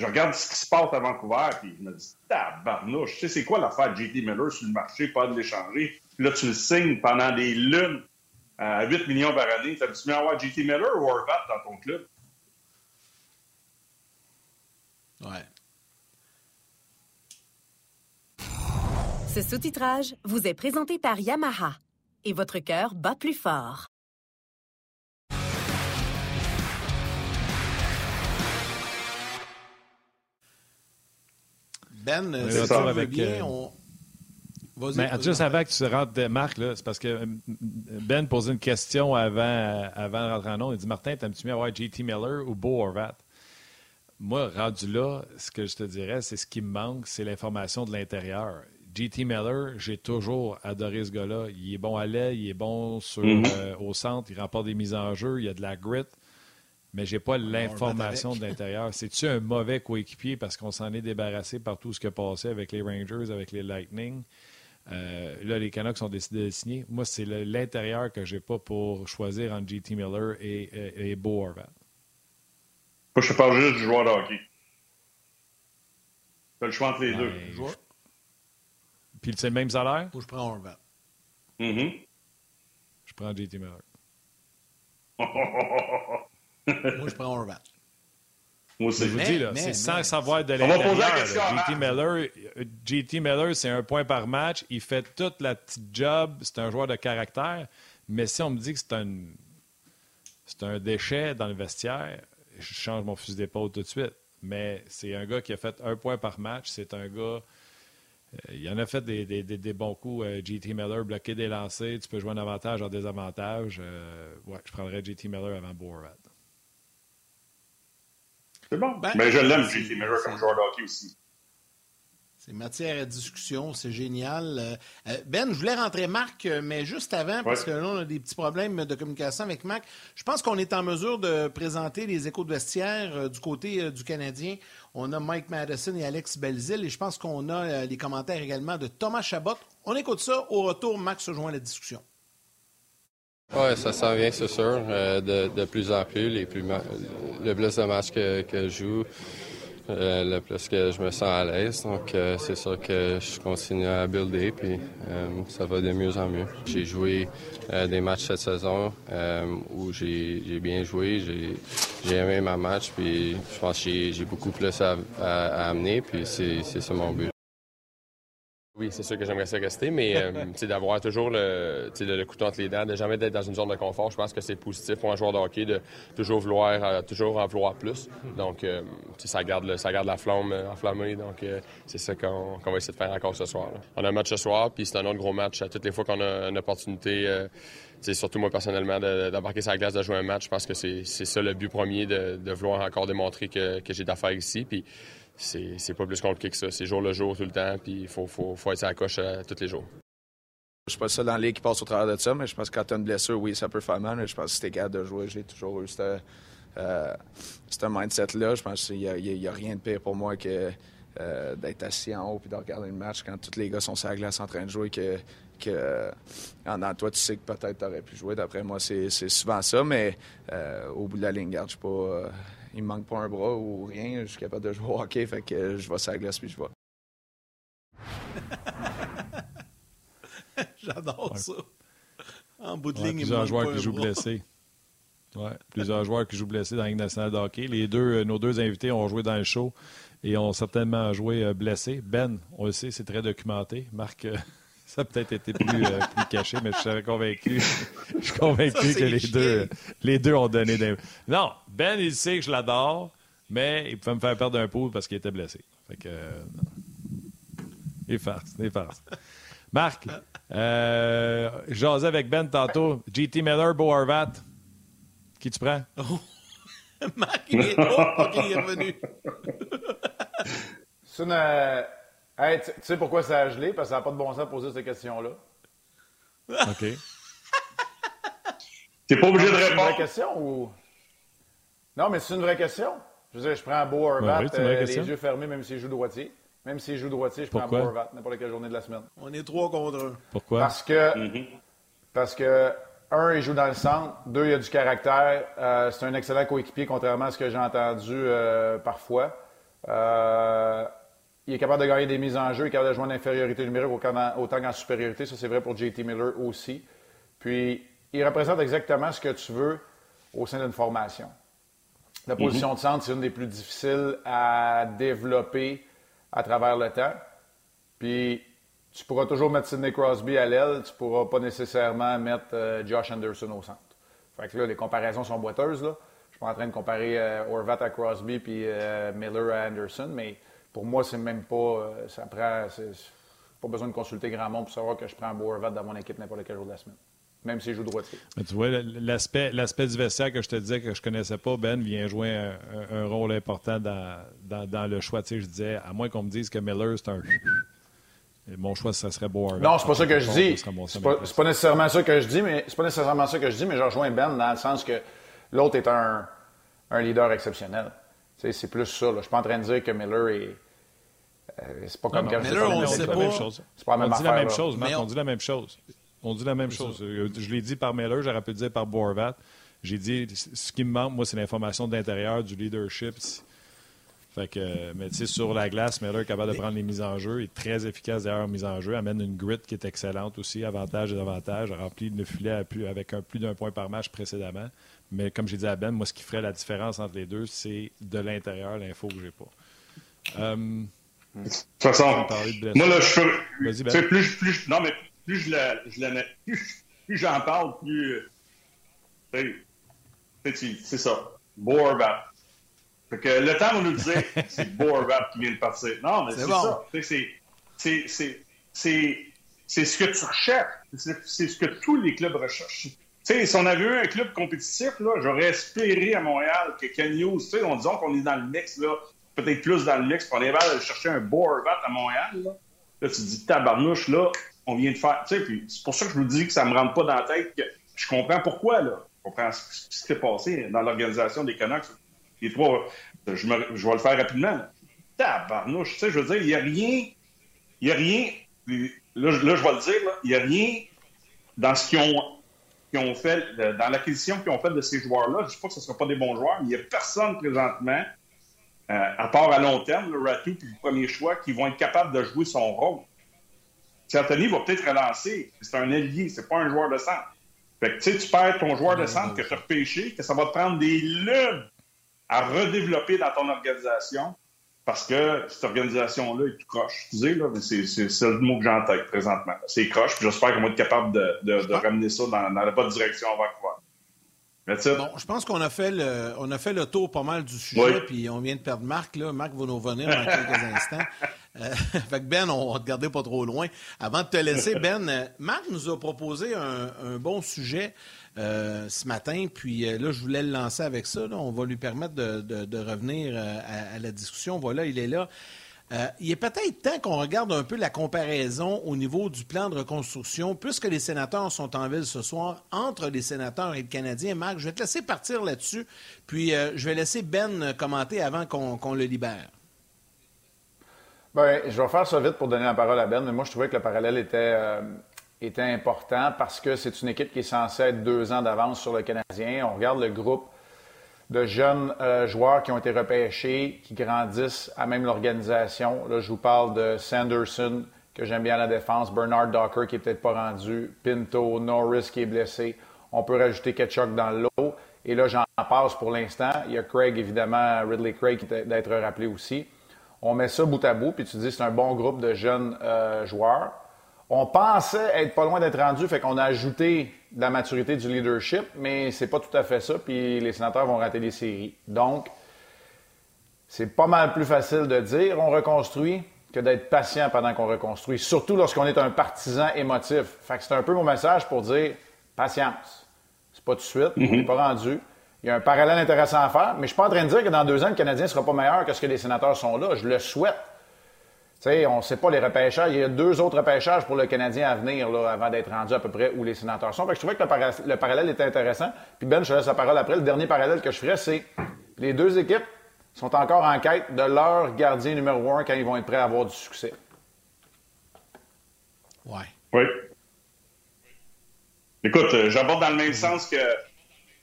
je regarde ce qui se passe à Vancouver, puis je me dis, tabarnouche, tu sais, c'est quoi l'affaire de J.D. Miller sur le marché, pas de l'échanger? Puis là, tu le signes pendant des lunes à 8 millions par année. T'as-tu mieux avoir J.T. Miller ou Horvat dans ton club? Ouais. Ce sous-titrage vous est présenté par Yamaha. Et votre cœur bat plus fort. Ben, si tu veux avec, bien, on... Mais juste avant que tu rentres, Marc, c'est parce que Ben posait une question avant, avant de rentrer en nom. Il dit Martin, t'aimes-tu mieux avoir JT Miller ou Beau Horvat? Moi, rendu là, ce que je te dirais, c'est ce qui me manque, c'est l'information de l'intérieur. JT Miller, j'ai toujours adoré ce gars-là. Il est bon à l'aile, il est bon sur, mm-hmm. euh, au centre, il remporte des mises en jeu, il a de la grit, mais j'ai pas l'information de l'intérieur. C'est-tu un mauvais coéquipier parce qu'on s'en est débarrassé par tout ce qui a passé avec les Rangers, avec les Lightning? Euh, là, les Canucks ont décidé de signer. Moi, c'est l'intérieur que j'ai pas pour choisir entre JT Miller et, et, et Beau Horvat. Moi, je parle juste du joueur de hockey. Tu as le choix entre les deux. Puis c'est le même salaire? Ou je prends Horvat. Mm-hmm. Je prends JT Miller. Moi, je prends Horvat. Moi Je vous dis, là, c'est sans savoir de l'intérieur. JT Miller, JT Miller, c'est un point par match. Il fait toute la petite job. C'est un joueur de caractère. Mais si on me dit que c'est un, c'est un déchet dans le vestiaire, je change mon fusil d'épaule tout de suite. Mais c'est un gars qui a fait un point par match. C'est un gars. Euh, il en a fait des, des, des, bons coups, euh, JT Miller, bloquer des lancers. Tu peux jouer un avantage en désavantage. Euh, ouais, je prendrais JT Miller avant Borat. C'est bon. Ben, mais je l'aime, JT Miller, comme joueur de hockey aussi. C'est matière à discussion, c'est génial. Euh, euh, ben, je voulais rentrer Marc, euh, mais juste avant, parce que là, on a des petits problèmes de communication avec Marc. Je pense qu'on est en mesure de présenter les échos de vestiaire du côté du Canadien. On a Mike Madison et Alex Belzil, et je pense qu'on a les commentaires également de Thomas Chabot. On écoute ça. Au retour, Marc se joint à la discussion. Oui, ça s'en vient, c'est sûr. Euh, de, plus en plus, les plus le plus de matchs que, je joue, euh, le plus que je me sens à l'aise. Donc, euh, c'est sûr que je continue à builder, puis ça va de mieux en mieux. J'ai joué des matchs cette saison où j'ai bien joué, j'ai aimé ma match, puis je pense que j'ai beaucoup plus à, à amener, puis c'est ça mon but. Oui, c'est sûr que j'aimerais ça rester, mais euh, d'avoir toujours le, le, couteau entre les dents, de jamais être dans une zone de confort, je pense que c'est positif pour un joueur de hockey de toujours vouloir, euh, toujours en vouloir plus. Donc, euh, ça, garde ça garde la flamme enflammée. Donc, c'est ça qu'on va essayer de faire encore ce soir. On a un match ce soir, puis c'est un autre gros match. Toutes les fois qu'on a une opportunité, c'est surtout moi personnellement, d'embarquer sur la glace, de jouer un match, je pense que c'est ça le but premier, de, vouloir encore démontrer que, que j'ai d'affaires ici. Puis, c'est pas plus compliqué que ça. C'est jour le jour, tout le temps, puis il faut, faut, faut, être à la coche euh, tous les jours. Je suis pas seul dans la ligue qui passe au travers de ça, mais je pense que quand tu as une blessure, oui, ça peut faire mal. Mais je pense que si tu es capable de jouer, j'ai toujours eu ce euh, mindset-là. Je pense qu'il n'y a, rien de pire pour moi que euh, d'être assis en haut et de regarder le match quand tous les gars sont sur la glace en train de jouer. que, que en toi, tu sais que peut-être tu aurais pu jouer. D'après moi, c'est souvent ça, mais au bout de la ligne, garde, je suis pas il me manque pas un bras ou rien, je suis capable de jouer au hockey, fait que je vais sur la glace puis je vais. J'adore ça. En bout de ligne, il plusieurs joueurs qui jouent blessés. Ouais, plusieurs joueurs qui jouent blessés dans la Ligue nationale de hockey. Les deux, euh, nos deux invités ont joué dans le show et ont certainement joué euh, blessés. Ben, on le sait, c'est très documenté. Marc, euh, ça a peut-être été plus, euh, plus, caché, mais je suis convaincu. je suis convaincu que les deux, les deux ont donné des. Non, Ben, il sait que je l'adore, mais il pouvait me faire perdre un pot parce qu'il était blessé. Fait que. Euh, il farce, il farce. Marc, euh, j'osais avec Ben tantôt. GT Miller, Beau. Qui tu prends? Oh. Marc, il est, oh, il est revenu. C'est une. Hey, tu sais pourquoi ça a gelé? Parce que ça n'a pas de bon sens de poser cette question-là. OK. T'es pas obligé de répondre. C'est une vraie question ou? Non, mais c'est une vraie question. Je veux dire, je prends Beau Horvat, euh, les yeux fermés, même s'il joue droitier. Même s'il joue droitier, je prends Beau Horvat, n'importe quelle journée de la semaine. On est trois contre un. Pourquoi? Parce que, mm-hmm. parce que, un, il joue dans le centre. Deux, il a du caractère. Euh, c'est un excellent coéquipier, contrairement à ce que j'ai entendu euh, parfois. Euh, il est capable de gagner des mises en jeu, il est capable de jouer en infériorité numérique autant qu'en supériorité. Ça, c'est vrai pour JT Miller aussi. Puis, il représente exactement ce que tu veux au sein d'une formation. La position mhm. de centre, c'est une des plus difficiles à développer à travers le temps. Puis, tu pourras toujours mettre Sidney Crosby à l'aile, tu pourras pas nécessairement mettre euh, Josh Anderson au centre. Fait que là, les comparaisons sont boiteuses. Là. Je suis pas en train de comparer euh, Orvat à Crosby puis euh, Miller à Anderson, mais pour moi, c'est même pas. Euh, ça prend. Pas besoin de consulter grand monde pour savoir que je prends Boervat dans mon équipe n'importe quel jour de la semaine. Même s'il joue droitier. Mais tu vois, l'aspect, l'aspect du vestiaire que je te disais que je connaissais pas, Ben, vient jouer un, rôle important dans, dans, le choix. Tu sais, je disais, à moins qu'on me dise que Miller, c'est un. Mon choix, ça serait Boervat. Non, c'est pas ça que je dis. C'est pas, pas, nécessairement ça que je dis, mais c'est pas nécessairement ça que je dis, mais je rejoins Ben dans le sens que l'autre est un, un leader exceptionnel. C'est plus ça. Je suis pas en train de dire que Miller est euh, c'est pas comme quand Miller, on ne sait pas. C'est pas la même on dit la même chose, Marc, on... dit la même chose. On dit la même chose. Euh, je l'ai dit par Miller, j'aurais pu le dire par Borvat. J'ai dit, ce qui me manque, moi, c'est l'information d'intérieur, du leadership. Fait que, mais tu sais, sur la glace, Miller est capable de prendre les mises en jeu, est très efficace d'ailleurs en mise en jeu, amène une grit qui est excellente aussi, avantage et avantage, rempli le filet avec un plus d'un point par match précédemment. Mais comme j'ai dit à Ben, moi, ce qui ferait la différence entre les deux, c'est de l'intérieur l'info que j'ai pas. Euh, de toute façon, moi, là, je peux. Ben. plus, plus, non, mais plus je la, je la plus, plus j'en parle, plus. C'est ça. Borbat. Fait que le temps, on nous disait, c'est Borbat qui vient de partir. Non, mais c'est ça. C'est ce que tu recherches. C'est ce que tous les clubs recherchent. Sais, si on avait eu un club compétitif, j'aurais espéré à Montréal que Ken Hughes, on disons qu'on est dans le mix, là, peut-être plus dans le mix, pour aller chercher un Borvat à Montréal. Là. là, tu te dis, tabarnouche, là, on vient de faire. Tu sais, puis c'est pour ça que je vous dis que ça me rentre pas dans la tête. Que je comprends pourquoi, là. Je comprends ce qui s'est passé dans l'organisation des Canucks. Les trois, je, vais le faire rapidement. Tabarnouche, tu sais, je veux dire, il n'y a rien. Il n'y a rien. Là, je vais le dire, il n'y a rien dans ce qu'ils ont, ont fait, dans l'acquisition qu'ils ont faite de ces joueurs-là. Je ne dis pas que ce ne sera pas des bons joueurs, mais il n'y a personne présentement euh, à part à long terme, le Ratu puis le premier choix, qui vont être capables de jouer son rôle. Anthony va peut-être relancer. C'est un allié, c'est pas un joueur de centre. Fait que, tu sais, tu perds ton joueur de centre que tu as repêché, que ça va te prendre des lunes à redévelopper dans ton organisation parce que cette organisation-là est tout croche. Tu sais, là, c'est, c'est, le mot que j'ai en tête présentement. C'est croche, puis j'espère qu'on va être capable de, de, ramener ça dans, dans, la bonne direction avant Vancouver. Bon, je pense qu'on a fait le, on a fait le tour pas mal du sujet, puis on vient de perdre Marc. Là. Marc va nous revenir dans quelques instants. Euh, fait que Ben, on va te garder pas trop loin. Avant de te laisser, Ben, euh, Marc nous a proposé un, bon sujet euh, ce matin, puis là, je voulais le lancer avec ça. On va lui permettre de, revenir à, la discussion. Voilà, il est là. Euh, il est peut-être temps qu'on regarde un peu la comparaison au niveau du plan de reconstruction, puisque les sénateurs sont en ville ce soir, entre les sénateurs et le Canadien. Marc, je vais te laisser partir là-dessus, puis euh, je vais laisser Ben commenter avant qu'on le libère. Bien, je vais faire ça vite pour donner la parole à Ben, mais moi, je trouvais que le parallèle était, euh, était important parce que c'est une équipe qui est censée être deux ans d'avance sur le Canadien. On regarde le groupe de jeunes euh, joueurs qui ont été repêchés, qui grandissent à même l'organisation. Là, je vous parle de Sanderson, que j'aime bien à la défense, Bernard Docker, qui est peut-être pas rendu, Pinto, Norris, qui est blessé. On peut rajouter Ketchuk dans l'eau. Et là, j'en passe pour l'instant. Il y a Craig, évidemment, Ridley Craig, qui d'être rappelé aussi. On met ça bout à bout, puis tu dis c'est un bon groupe de jeunes euh, joueurs. On pensait être pas loin d'être rendu, fait qu'on a ajouté de la maturité du leadership, mais c'est pas tout à fait ça, puis les sénateurs vont rater des séries. Donc, c'est pas mal plus facile de dire on reconstruit que d'être patient pendant qu'on reconstruit, surtout lorsqu'on est un partisan émotif. Fait que c'est un peu mon message pour dire patience. C'est pas tout de suite, on n'est pas rendu. Il y a un parallèle intéressant à faire, mais je suis pas en train de dire que dans deux ans, le Canadien sera pas meilleur que ce que les sénateurs sont là. Je le souhaite sais, on ne sait pas les repêchages. Il y a deux autres repêchages pour le Canadien à venir là, avant d'être rendu à peu près où les sénateurs sont. je trouvais que le, parallèle était intéressant. Puis Ben, je te laisse la parole après. Le dernier parallèle que je ferais, c'est les deux équipes sont encore en quête de leur gardien numéro un quand ils vont être prêts à avoir du succès. Ouais. Oui. Écoute, euh, j'aborde dans le même sens que,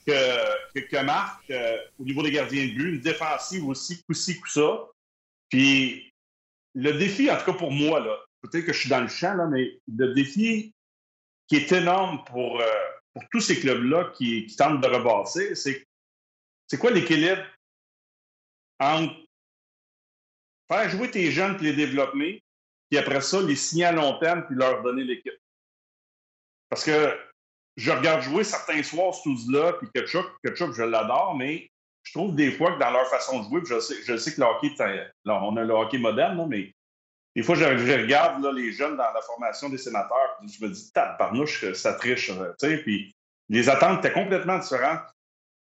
que, que, Marc, euh, au niveau des gardiens de but, une défensive aussi, coup-ci, coup-ça. Puis le défi, en tout cas pour moi, là, peut-être que je suis dans le champ, là, mais le défi qui est énorme pour, euh, pour tous ces clubs-là qui, tentent de rebasser, c'est c'est quoi l'équilibre entre faire jouer tes jeunes puis les développer, puis après ça, les signer à long terme puis leur donner l'équipe. Parce que je regarde jouer certains soirs là puis Ketchup, Ketchup, je l'adore, mais je trouve des fois que dans leur façon de jouer, je sais, que le hockey, on a le hockey moderne, mais des fois, je, regarde les jeunes dans la formation des sénateurs, puis je me dis, parnouche, ça triche. Puis les attentes étaient complètement différentes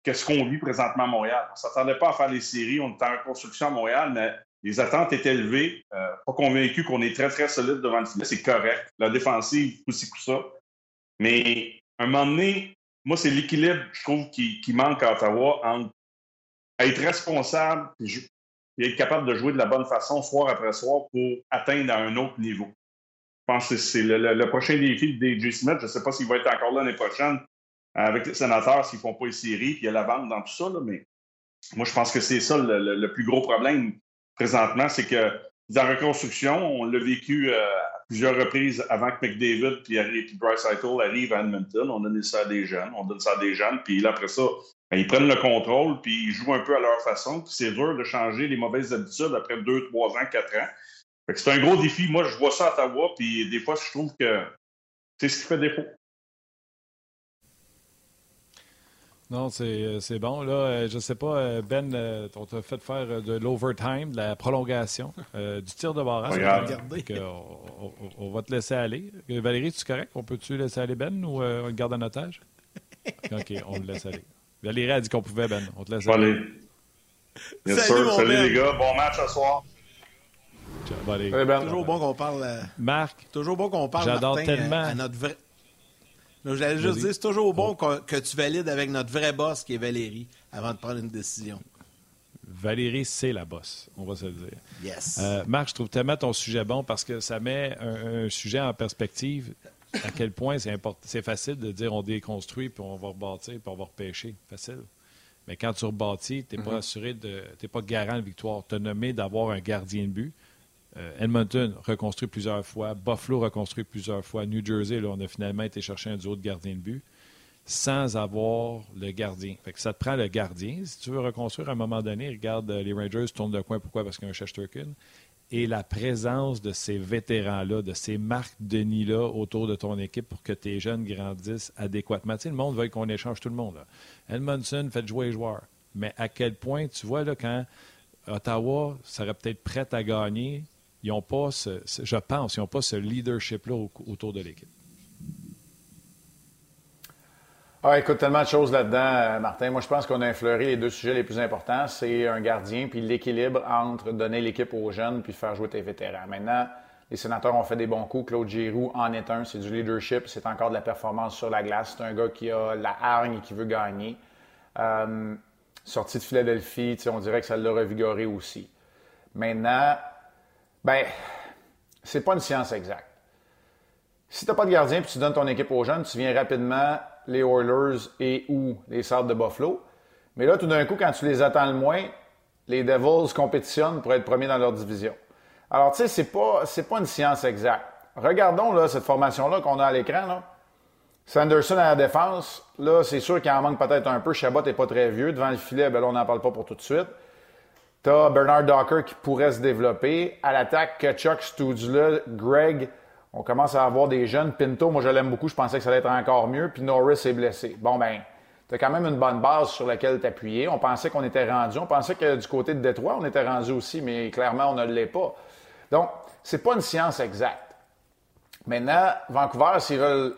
que ce qu'on vit présentement à Montréal. On ne s'attendait pas à faire les séries, on était en reconstruction à Montréal, mais les attentes étaient élevées. Euh, pas convaincu qu'on est très, très solide devant le filet. C'est correct. La défensive, coup ci, coup ça. Mais à un moment donné, moi, c'est l'équilibre, je trouve, qui, manque à Ottawa entre être responsable et être capable de jouer de la bonne façon soir après soir pour atteindre un autre niveau. Je pense que c'est le, prochain défi de DJ Smith. Je ne sais pas s'il va être encore là l'année prochaine avec les sénateurs s'ils ne font pas les séries, puis il y a la vente dans tout ça, mais moi, je pense que c'est ça le, plus gros problème présentement, c'est que la reconstruction, on l'a vécu euh, à plusieurs reprises avant que McDavid puis, puis Bryce Eichel arrive à Edmonton. On donne ça à des jeunes, on donne ça à des jeunes, puis là, après ça, ben, ils prennent le contrôle, puis ils jouent un peu à leur façon. c'est dur de changer les mauvaises habitudes après deux, trois ans, quatre ans. c'est un gros défi. Moi, je vois ça à Ottawa, puis des fois, je trouve que c'est ce qui fait défaut. Non, c'est euh, bon. Là, euh, je sais pas, euh, Ben, on t'a fait faire de l'overtime, de la prolongation, du tir de barrage. On, on, va te laisser aller. Valérie, tu es correct? On peut-tu laisser aller Ben ou on le garde en otage? OK, on le laisse aller. Valérie a dit qu'on pouvait, Ben. On te laisse aller. Bien salut, sûr. Salut ben. les gars. Bon match ce soir. Ben. Toujours bon qu'on parle. Marc. Toujours bon qu'on parle J'adore tellement. à notre vrai. J'allais juste dire, c'est toujours bon que, tu valides avec notre vrai boss qui est Valérie avant de prendre une décision. Valérie, c'est la boss, on va se le dire. Yes. Euh, Marc, je trouve tellement ton sujet bon parce que ça met un, sujet en perspective à quel point c'est c'est facile de dire on déconstruit puis on va rebâtir puis on va repêcher. Facile. Mais quand tu rebâtis, tu n'es pas mm-hmm. assuré de. Tu pas garant de victoire. Tu as nommé d'avoir un gardien de but. Euh, Edmonton reconstruit plusieurs fois, Buffalo reconstruit plusieurs fois, New Jersey, là, on a finalement été chercher un duo de gardien de but sans avoir le gardien. Fait que ça te prend le gardien. Si tu veux reconstruire à un moment donné, regarde euh, les Rangers tournent de coin. Pourquoi? Parce qu'il y a un Shesterkin. Et la présence de ces vétérans-là, de ces marques Denis-là autour de ton équipe pour que tes jeunes grandissent adéquatement. Tu le monde veut qu'on échange tout le monde. Edmondson fait jouer les joueurs. Mais à quel point, tu vois, là, quand Ottawa serait peut-être prêt à gagner, ils n'ont pas, ce, je pense, ils n'ont pas ce leadership-là autour de l'équipe. Ah, écoute, tellement de choses là-dedans, euh, Martin. Moi, je pense qu'on a infleuré les deux sujets les plus importants. C'est un gardien, puis l'équilibre entre donner l'équipe aux jeunes, puis faire jouer tes vétérans. Maintenant, les sénateurs ont fait des bons coups. Claude Giroux en est un. C'est du leadership. C'est encore de la performance sur la glace. C'est un gars qui a la hargne et qui veut gagner. Euh, sorti de Philadelphie, on dirait que ça l'a revigoré aussi. Maintenant, ben, c'est pas une science exacte. Si tu n'as pas de gardien et tu donnes ton équipe aux jeunes, tu viens rapidement les Oilers et ou les Sables de Buffalo. Mais là, tout d'un coup, quand tu les attends le moins, les Devils compétitionnent pour être premiers dans leur division. Alors, tu sais, c'est pas, c'est pas une science exacte. Regardons là, cette formation-là qu'on a à l'écran. Là. Sanderson à la défense, là, c'est sûr qu'il en manque peut-être un peu. Chabot n'est pas très vieux. Devant le filet, ben là, on n'en parle pas pour tout de suite. Tu as Bernard Docker qui pourrait se développer. À l'attaque, Chuck Studula, Greg, on commence à avoir des jeunes. Pinto, moi je l'aime beaucoup, je pensais que ça allait être encore mieux. Puis Norris est blessé. Bon, ben, tu as quand même une bonne base sur laquelle t'appuyer. On pensait qu'on était rendu. On pensait que du côté de Détroit, on était rendu aussi, mais clairement, on ne l'est pas. Donc, c'est pas une science exacte. Maintenant, Vancouver, s'ils veulent.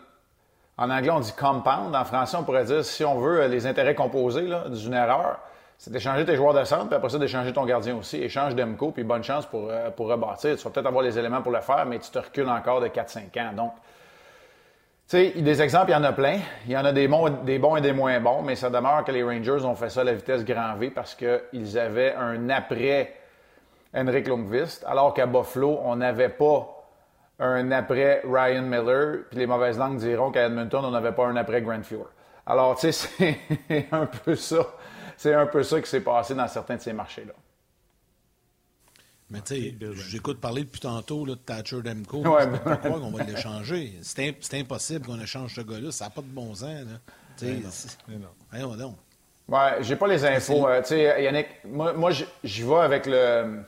En anglais, on dit compound. En français, on pourrait dire si on veut les intérêts composés d'une erreur c'est d'échanger tes joueurs de centre, puis après ça, d'échanger ton gardien aussi. Échange d'Emco, puis bonne chance pour, euh, pour rebâtir. Tu vas peut-être avoir les éléments pour le faire, mais tu te recules encore de 4-5 ans. Donc, tu sais, des exemples, il y en a plein. Il y en a des bons, et des moins bons, mais ça demeure que les Rangers ont fait ça à la vitesse grand V parce qu'ils avaient un après Henrik Lundqvist, alors qu'à Buffalo, on n'avait pas un après Ryan Miller, puis les mauvaises langues diront qu'à Edmonton, on n'avait pas un après Grant Fuhr. Alors, tu sais, c'est un peu ça c'est un peu ça qui s'est passé dans certains de ces marchés-là. Mais tu sais, j'écoute parler depuis tantôt là, de Thatcher Demko. Ouais, ne pas qu'on va l'échanger. C'est impossible qu'on échange ce gars-là. Ça n'a pas de bon sens. Là. Voyons donc. Ouais, j'ai pas les infos. Euh, tu sais, Yannick, moi, moi j'y vais avec le.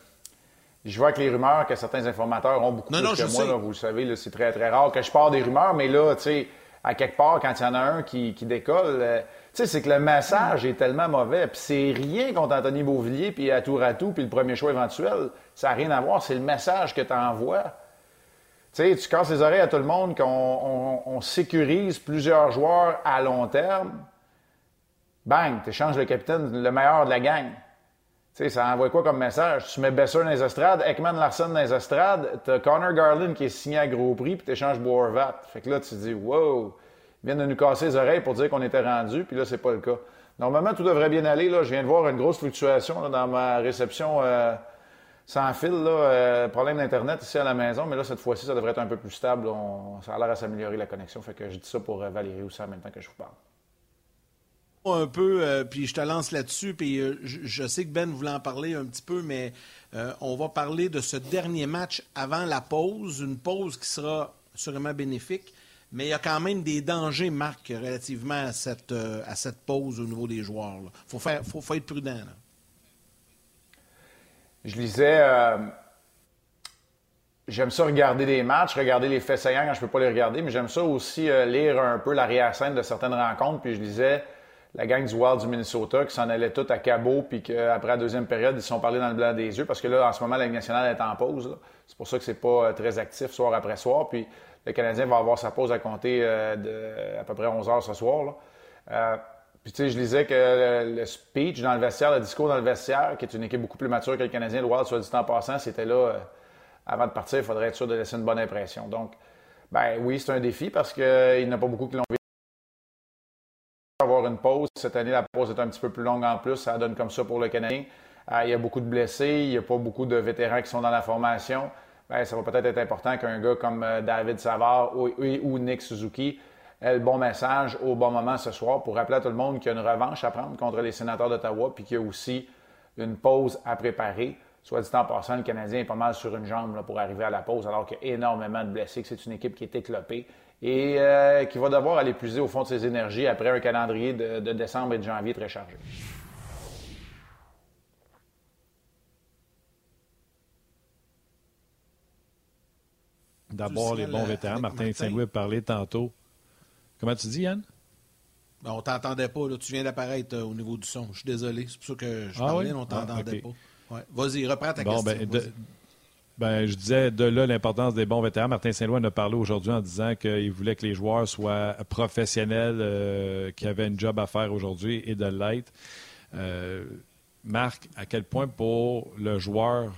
Je vois avec les rumeurs que certains informateurs ont beaucoup plus que moi. Là, vous le savez, c'est très, très rare que je parle des rumeurs, mais là, tu sais, à quelque part, quand il y en a un qui, qui décolle, euh, sais, c'est que le message est tellement mauvais. Puis c'est rien contre Anthony Beauvillier, puis à tour à tout, puis le premier choix éventuel. Ça n'a rien à voir. C'est le message que tu envoies. Tu sais, tu casses les oreilles à tout le monde qu'on sécurise plusieurs joueurs à long terme. Bang, tu échanges le capitaine, le meilleur de la gang. Tu sais, ça envoie quoi comme message? Tu mets Besser dans les estrades, Ekman Larson dans les estrades, t'as Connor Garland qui est signé à gros prix, puis t'échanges Boervat. Fait que là, tu te dis, wow, viennent de nous casser les oreilles pour dire qu'on était rendu, puis là, c'est pas le cas. Normalement, tout devrait bien aller. Là. Je viens de voir une grosse fluctuation dans ma réception euh, sans fil. Là, euh, problème d'Internet ici à la maison, mais là, cette fois-ci, ça devrait être un peu plus stable. Ça a l'air à s'améliorer la connexion. Fait que je dis ça pour euh, Valérie aussi en même temps que je vous parle un peu, puis je te lance là-dessus, puis je, sais que Ben voulait en parler un petit peu, mais on va parler de ce dernier match avant la pause, une pause qui sera sûrement bénéfique, mais il y a quand même des dangers, Marc, relativement à cette, à cette pause au niveau des joueurs. Il faut, faut, être prudent. Je lisais... J'aime ça regarder des matchs, regarder les faits saillants quand je peux pas les regarder, mais j'aime ça aussi lire un peu l'arrière-scène de certaines rencontres. Puis je lisais la gang du Wild du Minnesota qui s'en allait tout à cabot, puis qu'après la deuxième période, ils se sont parlés dans le blanc des yeux, parce que là, en ce moment, la Ligue nationale est en pause. C'est pour ça que c'est pas euh, très actif soir après soir. Puis le Canadien va avoir sa pause à compter euh, à peu près 11 heures ce soir. Euh, puis tu sais, je lisais que le, speech dans le vestiaire, le discours dans le vestiaire, qui est une équipe beaucoup plus mature que le Canadien, le Wild, soit dit en passant, c'était là, avant de partir, il faudrait être sûr de laisser une bonne impression. Donc, ben oui, c'est un défi parce qu'il n'y en a pas beaucoup qui l'ont vu avoir une pause. Cette année, la pause est un petit peu plus longue en plus. Ça donne comme ça pour le Canadien. Euh, il y a beaucoup de blessés. Il n'y a pas beaucoup de vétérans qui sont dans la formation. Bien, ça va peut-être être important qu'un gars comme euh, David Savard ou, ou, Nick Suzuki ait le bon message au bon moment ce soir pour rappeler à tout le monde qu'il y a une revanche à prendre contre les sénateurs d'Ottawa puis qu'il y a aussi une pause à préparer. Soit dit en passant, le Canadien est pas mal sur une jambe pour arriver à la pause alors qu'il y a énormément de blessés, que c'est une équipe qui est éclopée et euh, qui va devoir aller puiser au fond de ses énergies après un calendrier de, décembre et de janvier très chargé. D'abord, les bons vétérans. Martin, Saint-Louis parlé tantôt. Comment tu dis, Yann? Ben, on t'entendait pas. Tu viens d'apparaître euh, au niveau du son. Je suis désolé. C'est pour ça que je ah parlais, on t'entendait ah, pas. Vas-y, reprends ta question. Ben, ben, je disais de là l'importance des bons vétérans. Martin Saint-Louis en a parlé aujourd'hui en disant qu'il voulait que les joueurs soient professionnels, euh, qui avaient un job à faire aujourd'hui et de l'être. Euh, Marc, à quel point pour le joueur,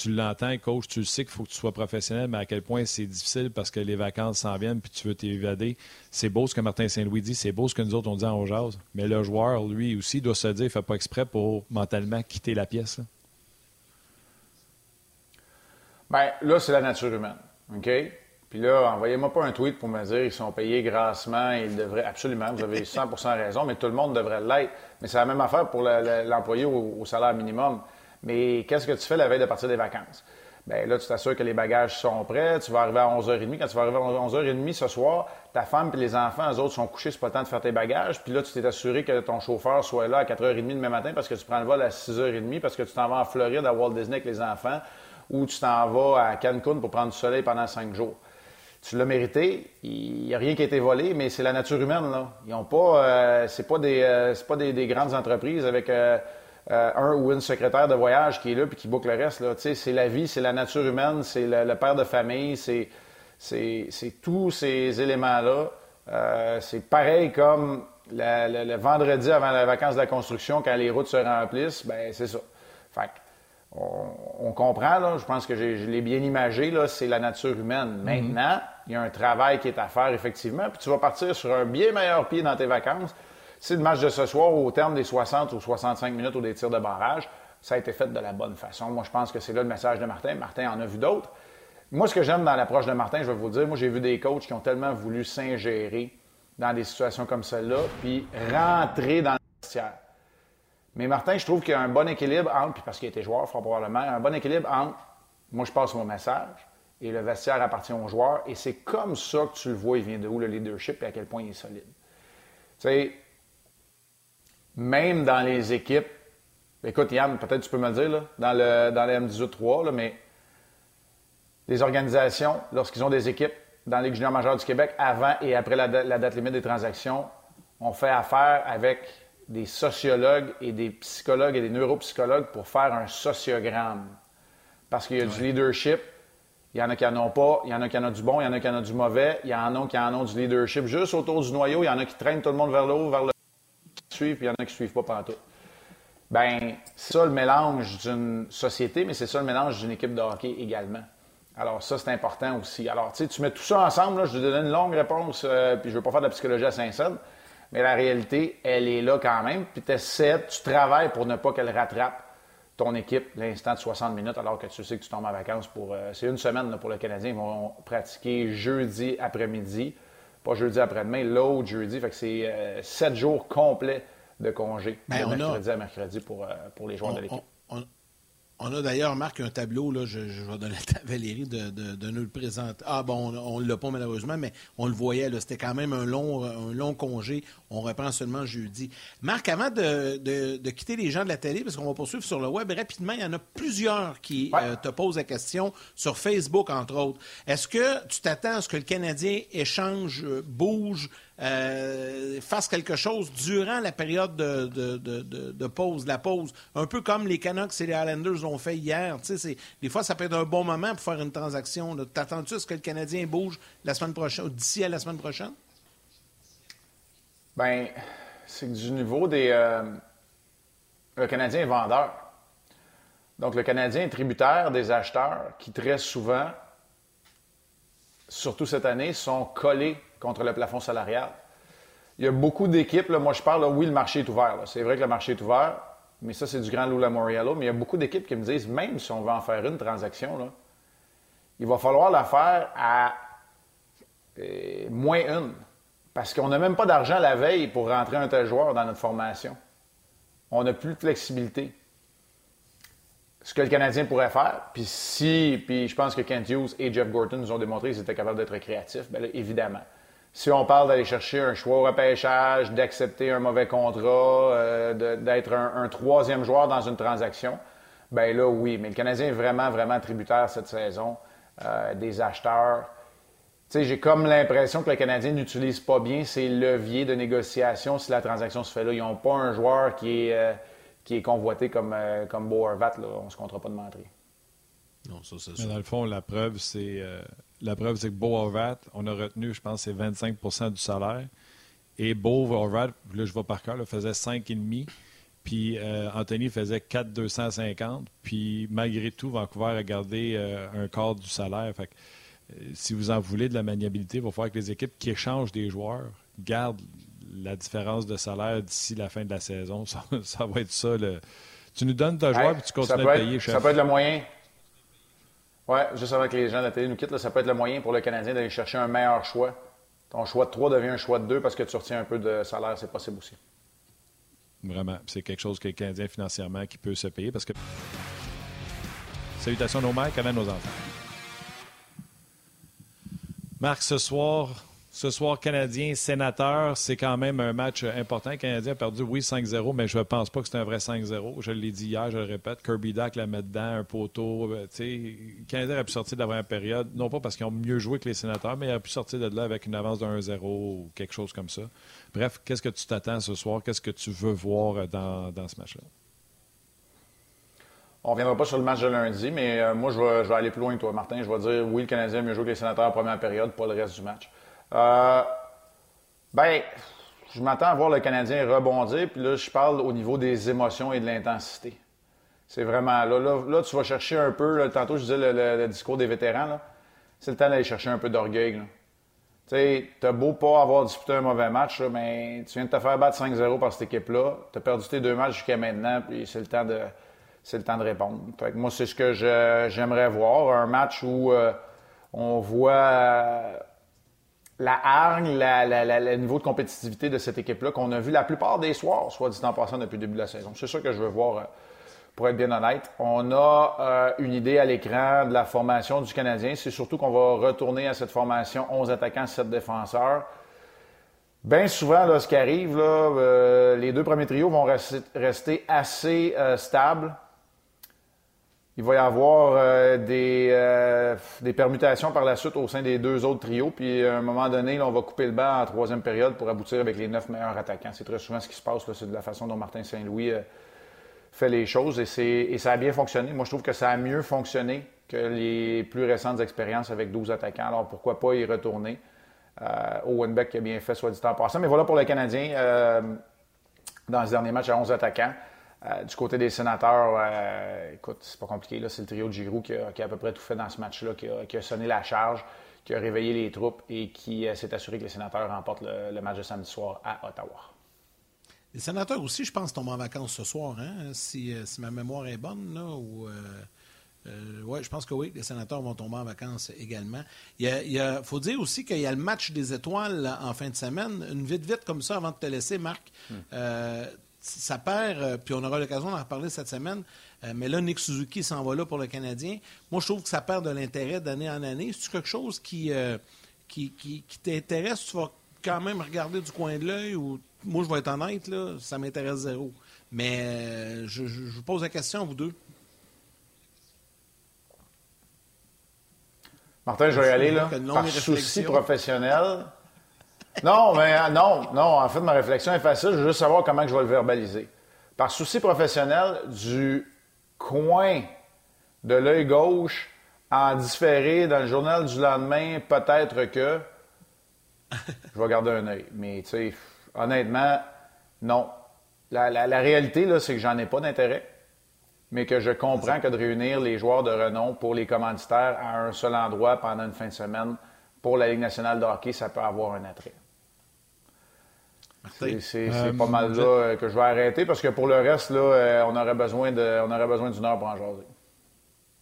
tu l'entends, coach, tu le sais qu'il faut que tu sois professionnel, mais à quel point c'est difficile parce que les vacances s'en viennent puis tu veux t'évader. C'est beau ce que Martin Saint-Louis dit, c'est beau ce que nous autres on dit en jazz, mais le joueur, lui aussi, doit se dire, il fait pas exprès pour mentalement quitter la pièce. Bien, là, c'est la nature humaine. OK? Puis là, envoyez-moi pas un tweet pour me dire qu'ils sont payés grassement, ils devraient absolument, vous avez 100% raison, mais tout le monde devrait l'être. Mais c'est la même affaire pour l'employé au, salaire minimum. Mais qu'est-ce que tu fais la veille de partir des vacances? Bien là, tu t'assures que les bagages sont prêts, tu vas arriver à 11h30. Quand tu vas arriver à 11h30 ce soir, ta femme et les enfants, eux autres, sont couchés, c'est pas le temps de faire tes bagages. Puis là, tu t'es assuré que ton chauffeur soit là à 4h30 demain matin parce que tu prends le vol à 6h30 parce que tu t'en vas en Floride à Walt Disney avec les enfants ou tu t'en vas à Cancun pour prendre du soleil pendant cinq jours. Tu l'as mérité. Il n'y a rien qui a été volé, mais c'est la nature humaine. Là. Ils ont pas, euh, c'est pas des, euh, pas des, grandes entreprises avec euh, un ou une secrétaire de voyage qui est là puis qui boucle le reste. Là. c'est la vie, c'est la nature humaine, c'est le, père de famille, c'est, c'est, tous ces éléments-là. c'est pareil comme le, vendredi avant la vacances de la construction, quand les routes se remplissent, ben c'est ça. Fait on, comprend, là, je pense que je l'ai bien imagé, là, c'est la nature humaine. Mhm. Maintenant, il y a un travail qui est à faire, effectivement, puis tu vas partir sur un bien meilleur pied dans tes vacances. Si le match de ce soir, au terme des 60 ou 65 minutes ou des tirs de barrage, ça a été fait de la bonne façon. Moi, je pense que c'est là le message de Martin. Martin en a vu d'autres. Moi, ce que j'aime dans l'approche de Martin, je vais vous dire, moi, j'ai vu des coachs qui ont tellement voulu s'ingérer dans des situations comme celle-là, puis rentrer dans le vestiaire. Mais Martin, je trouve qu'il y a un bon équilibre entre, puis parce qu'il était joueur, fort probablement, un bon équilibre entre moi, je passe mon message et le vestiaire appartient aux joueurs. Et c'est comme ça que tu le vois, il vient de où le leadership et à quel point il est solide. Tu sais, même dans les équipes, écoute, Yann, peut-être tu peux me le dire, là, dans le, dans M18-3, mais les organisations, lorsqu'ils ont des équipes dans la Ligue junior majeure du Québec, avant et après la, la date limite des transactions, on fait affaire avec des sociologues et des psychologues et des neuropsychologues pour faire un sociogramme. Parce qu'il y a du leadership, il y en a qui n'en ont pas, il y en a qui en ont du bon, il y en a qui en ont du mauvais, il y en a qui en ont du leadership juste autour du noyau, il y en a qui traînent tout le monde vers le haut, vers le suivre, puis il y en a qui ne suivent pas pendant tout. Ben, c'est ça le mélange d'une société, mais c'est ça le mélange d'une équipe de hockey également. Alors, ça, c'est important aussi. Alors, tu sais, tu mets tout ça ensemble, là, je te donne une longue réponse, euh, puis je ne veux pas faire de la psychologie à Saint-Saëns, mais la réalité, elle est là quand même, puis tu essaies, tu travailles pour ne pas qu'elle rattrape ton équipe l'instant de 60 minutes alors que tu sais que tu tombes en vacances pour. Euh, c'est une semaine pour le Canadien. Ils vont pratiquer jeudi après-midi, pas jeudi après-demain, l'autre jeudi. Fait que c'est euh, sept jours complets de congé, ben, de mercredi à mercredi pour, euh, pour les joueurs de l'équipe. On a d'ailleurs, Marc, un tableau, là, je, vais donner à Valérie de, de, nous le présenter. Ah bon, on ne l'a pas malheureusement, mais on le voyait, c'était quand même un long, un long congé. On reprend seulement jeudi. Marc, avant de, quitter les gens de la télé, parce qu'on va poursuivre sur le web, rapidement, il y en a plusieurs qui euh, te posent la question, sur Facebook entre autres. Est-ce que tu t'attends à ce que le Canadien échange, euh, bouge, euh, fasse quelque chose durant la période de, de, de, pause, la pause. Un peu comme les Canucks et les Islanders l'ont fait hier. Des fois, ça peut être un bon moment pour faire une transaction. T'attends-tu à ce que le Canadien bouge la semaine prochaine, d'ici à la semaine prochaine? Ben, c'est du niveau des. Euh, le Canadien est vendeur. Donc, le Canadien est tributaire des acheteurs qui, très souvent, surtout cette année, sont collés contre le plafond salarial. Il y a beaucoup d'équipes, moi je parle, oui, le marché est ouvert. C'est vrai que le marché est ouvert, mais ça, c'est du grand Lula Moriello. Mais il y a beaucoup d'équipes qui me disent, même si on veut en faire une transaction, là, il va falloir la faire à euh, moins une. Parce qu'on n'a même pas d'argent la veille pour rentrer un tel joueur dans notre formation. On n'a plus de flexibilité. Ce que le Canadien pourrait faire, puis si, puis je pense que Kent Hughes et Jeff Gorton nous ont démontré qu'ils étaient capables d'être créatifs, bien évidemment. Si on parle d'aller chercher un choix au repêchage, d'accepter un mauvais contrat, euh, d'être un, troisième joueur dans une transaction, ben là, oui. Mais le Canadien est vraiment, vraiment tributaire cette saison euh, des acheteurs. Tu sais, j'ai comme l'impression que le Canadien n'utilise pas bien ses leviers de négociation si la transaction se fait là. Ils n'ont pas un joueur qui est, euh, qui est convoité comme, comme Beau Horvat. On ne se comptera pas de mentir. Non, ça, c'est Mais dans le fond, la preuve, c'est la preuve, c'est que Beau Horvat, on a retenu, je pense, c'est 25% du salaire. Et Beau Horvat, là, je vais par cœur, faisait 5,5. Puis euh, Anthony faisait 4,250. Puis malgré tout, Vancouver a gardé euh, un quart du salaire. Fait euh, si vous en voulez de la maniabilité, il va falloir que les équipes qui échangent des joueurs gardent la différence de salaire d'ici la fin de la saison. Ça, va être ça. Tu nous donnes ta joueur puis tu continues à payer, chef. Ça peut être le moyen. Oui, juste avant que les gens de la télé nous quittent, ça peut être le moyen pour le Canadien d'aller chercher un meilleur choix. Ton choix de 3 devient un choix de 2 parce que tu retiens un peu de salaire, c'est possible aussi. Vraiment. C'est quelque chose que le Canadien financièrement qui peut se payer parce que. Salutations nos mères, même nos enfants. Marc, ce soir, ce soir, Canadien, sénateur, c'est quand même un match important. Le Canadien a perdu, oui, 5-0, mais je ne pense pas que c'est un vrai 5-0. Je l'ai dit hier, je le répète. Kirby Dack la met dedans, un poteau. Euh, le Canadien a pu sortir de la première période, non pas parce qu'ils ont mieux joué que les sénateurs, mais il a pu sortir de là avec une avance de 1-0 ou quelque chose comme ça. Bref, qu'est-ce que tu t'attends ce soir? Qu'est-ce que tu veux voir dans, dans ce match-là? On ne reviendra pas sur le match de lundi, mais euh, moi, je vais, je vais, aller plus loin que toi, Martin. Je vais dire oui, le Canadien a mieux joué que les sénateurs en première période, pas le reste du match. Euh, ben, je m'attends à voir le Canadien rebondir, puis là, je parle au niveau des émotions et de l'intensité. C'est vraiment là, là, tu vas chercher un peu, tantôt je disais le, discours des vétérans, c'est le temps d'aller chercher un peu d'orgueil. Tu sais, t'as beau pas avoir disputé un mauvais match, mais tu viens de te faire battre 5-0 par cette équipe-là, tu as perdu tes deux matchs jusqu'à maintenant, puis c'est le temps de c'est le temps de répondre. Fait que moi, c'est ce que j'aimerais voir, un match où euh, on voit la hargne, le niveau de compétitivité de cette équipe-là qu'on a vu la plupart des soirs, soit dit en passant depuis le début de la saison. C'est ça que je veux voir, euh, pour être bien honnête. On a euh, une idée à l'écran de la formation du Canadien. C'est surtout qu'on va retourner à cette formation 11 attaquants, 7 défenseurs. Bien souvent, là, ce qui arrive, là, euh, les deux premiers trios vont rester, assez stables. Il va y avoir euh, des, euh, des permutations par la suite au sein des deux autres trios. Puis à un moment donné, on va couper le banc en troisième période pour aboutir avec les neuf meilleurs attaquants. C'est très souvent ce qui se passe. C'est de la façon dont Martin Saint-Louis euh, fait les choses. Et, et ça a bien fonctionné. Moi, je trouve que ça a mieux fonctionné que les plus récentes expériences avec 12 attaquants. Alors pourquoi pas y retourner? Owen Beck qui a bien fait, soit dit en passant. Mais voilà pour le Canadien dans ce dernier match à 11 attaquants. Euh, du côté des sénateurs, euh, écoute, c'est pas compliqué. C'est le trio de Giroud qui a, à peu près tout fait dans ce match-là, qui, a, sonné la charge, qui a réveillé les troupes et qui euh, s'est assuré que les sénateurs remportent le, match de samedi soir à Ottawa. Les sénateurs aussi, je pense, tombent en vacances ce soir, hein? si, ma mémoire est bonne. Là, ou, oui, je pense que oui, les sénateurs vont tomber en vacances également. Il faut dire aussi qu'il y a le match des étoiles en fin de semaine. Une vite, vite comme ça, avant de te laisser, Marc. Hmm ça perd, euh, puis on aura l'occasion d'en reparler cette semaine, euh, mais là, Nick Suzuki s'en va là pour le Canadien. Moi, je trouve que ça perd de l'intérêt d'année en année. C'est quelque chose qui, euh, qui, qui, t'intéresse, tu vas quand même regarder du coin de l'œil ou moi, je vais être honnête, là, ça m'intéresse zéro. Mais je, vous pose la question à vous deux. Martin, je vais y aller là. Par souci professionnel, non, mais euh, non, non. En fait, ma réflexion est facile. Je veux juste savoir comment je vais le verbaliser. Par souci professionnel, du coin de l'œil gauche, en différé dans le journal du lendemain, peut-être que je vais garder un œil. Mais, tu sais, honnêtement, non. La, la, réalité, là, c'est que j'en ai pas d'intérêt, mais que je comprends que de réunir les joueurs de renom pour les commanditaires à un seul endroit pendant une fin de semaine pour la Ligue nationale de hockey, ça peut avoir un attrait. C'est euh, pas mal là euh, que je vais arrêter parce que pour le reste, là, euh, on aurait besoin de, on aurait besoin d'une heure pour en jaser.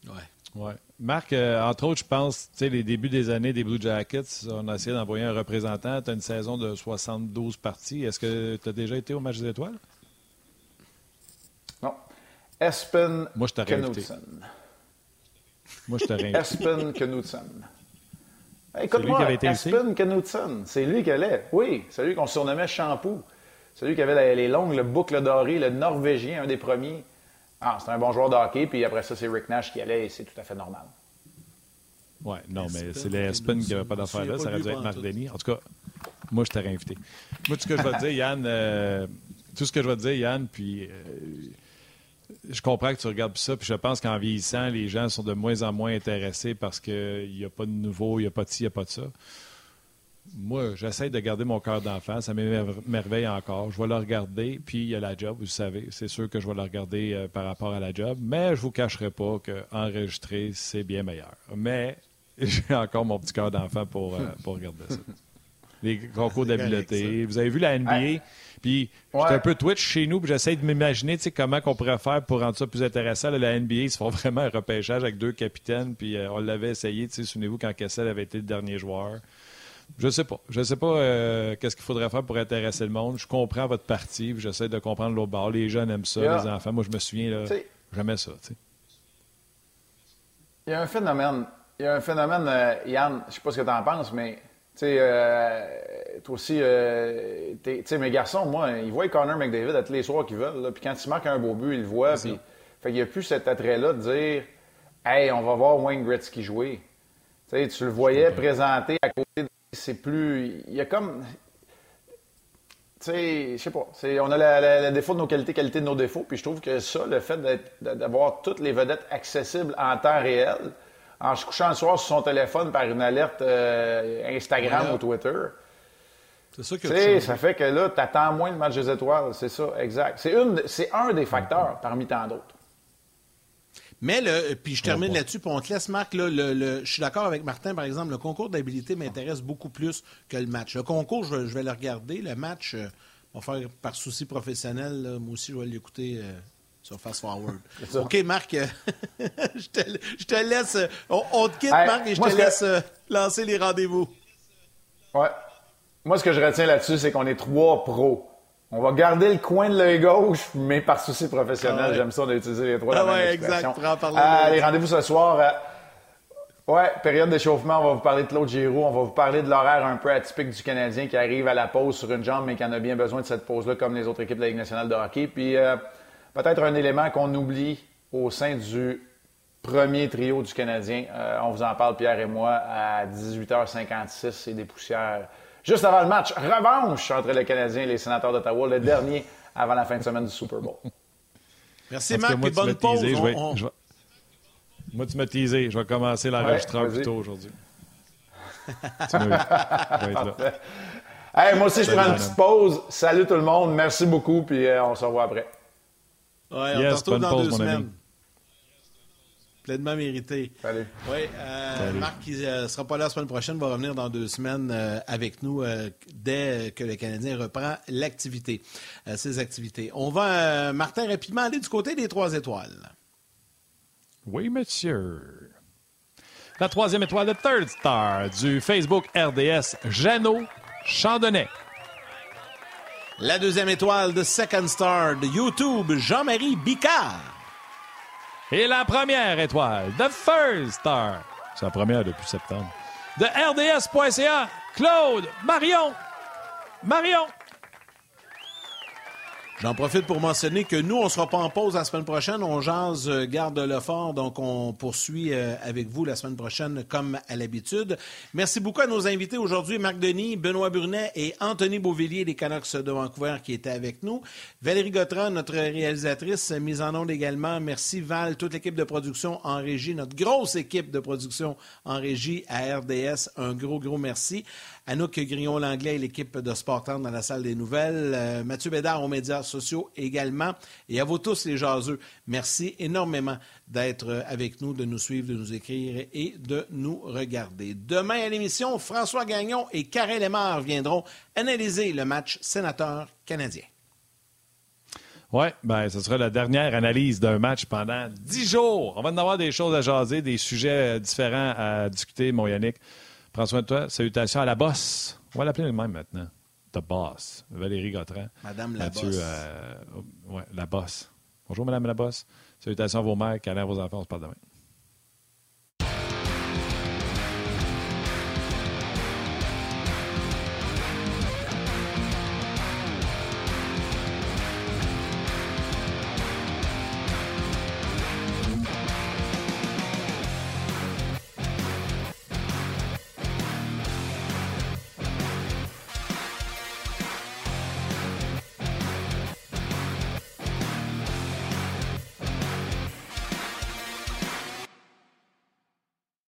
Ouais. ouais. Marc, entre autres, je pense, tu sais, les débuts des années des Blue Jackets, on a essayé d'envoyer un représentant. Tu as une saison de 72 parties. Est-ce que tu as déjà été au match des étoiles? Non. Espen Moi, je Knudsen. Moi, je t'aurais Espen Knudsen. Écoute-moi, Aspen Knudsen, c'est lui qui allait. Oui, c'est lui qu'on surnommait Shampoo. C'est lui qui avait les longues boucles dorées, le Norvégien, un des premiers. Ah, c'est un bon joueur de hockey, puis après ça, c'est Rick Nash qui allait, et c'est tout à fait normal. Oui, non, mais c'est les Aspen qui n'avaient pas d'affaires là. Ça aurait dû être Marc Denis. En tout cas, moi, je t'aurais invité. Moi, tout ce que je vais te dire, Yann, euh, tout ce que je vais te dire, Yann, puis euh, je comprends que tu regardes ça, puis je pense qu'en vieillissant, les gens sont de moins en moins intéressés parce qu'il n'y a pas de nouveau, il n'y a pas de ci, il n'y a pas de ça. Moi, j'essaie de garder mon cœur d'enfant. Ça m'émerveille encore. Je vais le regarder, puis il y a la job, vous savez. C'est sûr que je vais le regarder euh, par rapport à la job, mais je ne vous cacherai pas qu'enregistrer, c'est bien meilleur. Mais j'ai encore mon petit cœur d'enfant pour, euh, pour regarder ça. Les concours d'habileté. Vous avez vu la NBA? Puis j'étais un peu Twitch chez nous, puis j'essaie de m'imaginer comment on pourrait faire pour rendre ça plus intéressant. la NBA, ils se font vraiment un repêchage avec deux capitaines, puis euh, on l'avait essayé. Souvenez-vous quand Kessel avait été le dernier joueur. Je sais pas. Je sais pas euh, qu'est-ce qu'il faudrait faire pour intéresser le monde. Je comprends votre partie, j'essaie de comprendre l'autre bord. Les jeunes aiment ça, les enfants. Moi, je me souviens, là, jamais ça. Il y a un phénomène. Il y a un phénomène, euh, Yann, je sais pas ce que tu en penses, mais tu sais, euh, toi aussi, euh, tu sais, mes garçons, moi, ils voient Connor McDavid à tous les soirs qu'ils veulent. Puis quand il marque un beau but, ils le voient. Puis, fait qu'il n'y a plus cet attrait-là de dire Hey, on va voir Wayne Gretzky jouer. Tu sais, tu le voyais présenté à côté de. C'est plus. Il y a comme. Tu sais, je sais pas. On a le défaut de nos qualités, qualité de nos défauts. Puis je trouve que ça, le fait d'avoir toutes les vedettes accessibles en temps réel, en se couchant le soir sur son téléphone par une alerte euh, Instagram ou Twitter. C'est ça que Ça fait que là, tu attends moins le match des étoiles. C'est ça, exact. C'est un des facteurs parmi tant d'autres. Mais le, puis je termine là-dessus, puis on te laisse, Marc. le, je suis d'accord avec Martin, par exemple, le concours d'habilité m'intéresse beaucoup plus que le match. Le concours, je, vais le regarder. Le match, euh, on va faire par souci professionnel. moi aussi, je vais l'écouter euh, sur Fast Forward. OK, Marc, je, te, laisse. On, te quitte, Marc, et je te laisse euh, lancer les rendez-vous. Ouais. Moi, ce que je retiens là-dessus, c'est qu'on est trois pros. On va garder le coin de l'œil gauche, mais par souci professionnel. Ah J'aime ça d'utiliser les trois ah ouais, exact. Allez, rendez-vous ce soir. Ouais, période d'échauffement, on va vous parler de Claude Giroux, on va vous parler de l'horaire un peu atypique du Canadien qui arrive à la pause sur une jambe, mais qui en a bien besoin de cette pause-là, comme les autres équipes de la Ligue nationale de hockey. Puis, euh, peut-être un élément qu'on oublie au sein du premier trio du Canadien. Euh, on vous en parle, Pierre et moi, à 18h56 C'est des poussières. Juste avant le match, revanche entre le Canadien et les sénateurs d'Ottawa, le dernier avant la fin de semaine du Super Bowl. Merci, Marc, et bonne pause. Moi, tu m'as teasé. Je vais commencer l'enregistrement ouais, plus tôt aujourd'hui. hey, moi aussi, je prends une petite pause. Salut tout le monde. Merci beaucoup, puis euh, on se revoit après. Ouais, on yes, se retrouve dans pause, deux semaines. Pleinement mérité. Salut. Oui, euh, Marc, qui ne euh, sera pas là la semaine prochaine, va revenir dans deux semaines euh, avec nous euh, dès que le Canadien reprend l'activité, ses activités. On va, Martin, rapidement aller du côté des trois étoiles. Oui, monsieur. La troisième étoile de Third Star du Facebook RDS, Jeannot Chandonnet. La deuxième étoile de Second Star de YouTube, Jean-Marie Bicard. Et la première étoile de First Star, c'est la première depuis septembre, de RDS.ca, Claude Marion. Marion. J'en profite pour mentionner que nous, on ne sera pas en pause la semaine prochaine. On jase euh, garde le fort, donc on poursuit euh, avec vous la semaine prochaine comme à l'habitude. Merci beaucoup à nos invités aujourd'hui, Marc Denis, Benoît Burnet et Anthony Beauvillier des Canucks de Vancouver qui étaient avec nous. Valérie Gautran, notre réalisatrice, mise en onde également. Merci Val, toute l'équipe de production en régie, notre grosse équipe de production en régie à RDS. Un gros, gros merci. Anouk Grillon-Langlais et l'équipe de Sport dans la salle des nouvelles. Euh, Mathieu Bédard aux médias sociaux également. Et à vous tous les jaseux, merci énormément d'être avec nous, de nous suivre, de nous écrire et de nous regarder. Demain à l'émission, François Gagnon et Karel Lemar viendront analyser le match sénateur canadien. Oui, ben, ce sera la dernière analyse d'un match pendant dix jours. On va en avoir des choses à jaser, des sujets différents à discuter, mon Yannick. Prends soin de toi. Salutations à la bosse. On va l'appeler le même maintenant. The Boss. Valérie Gautran. Madame la Bosse. Euh, ouais, la Bosse. Bonjour, Madame la Bosse. Salutations à vos mères, câlins à vos enfants. On se parle demain.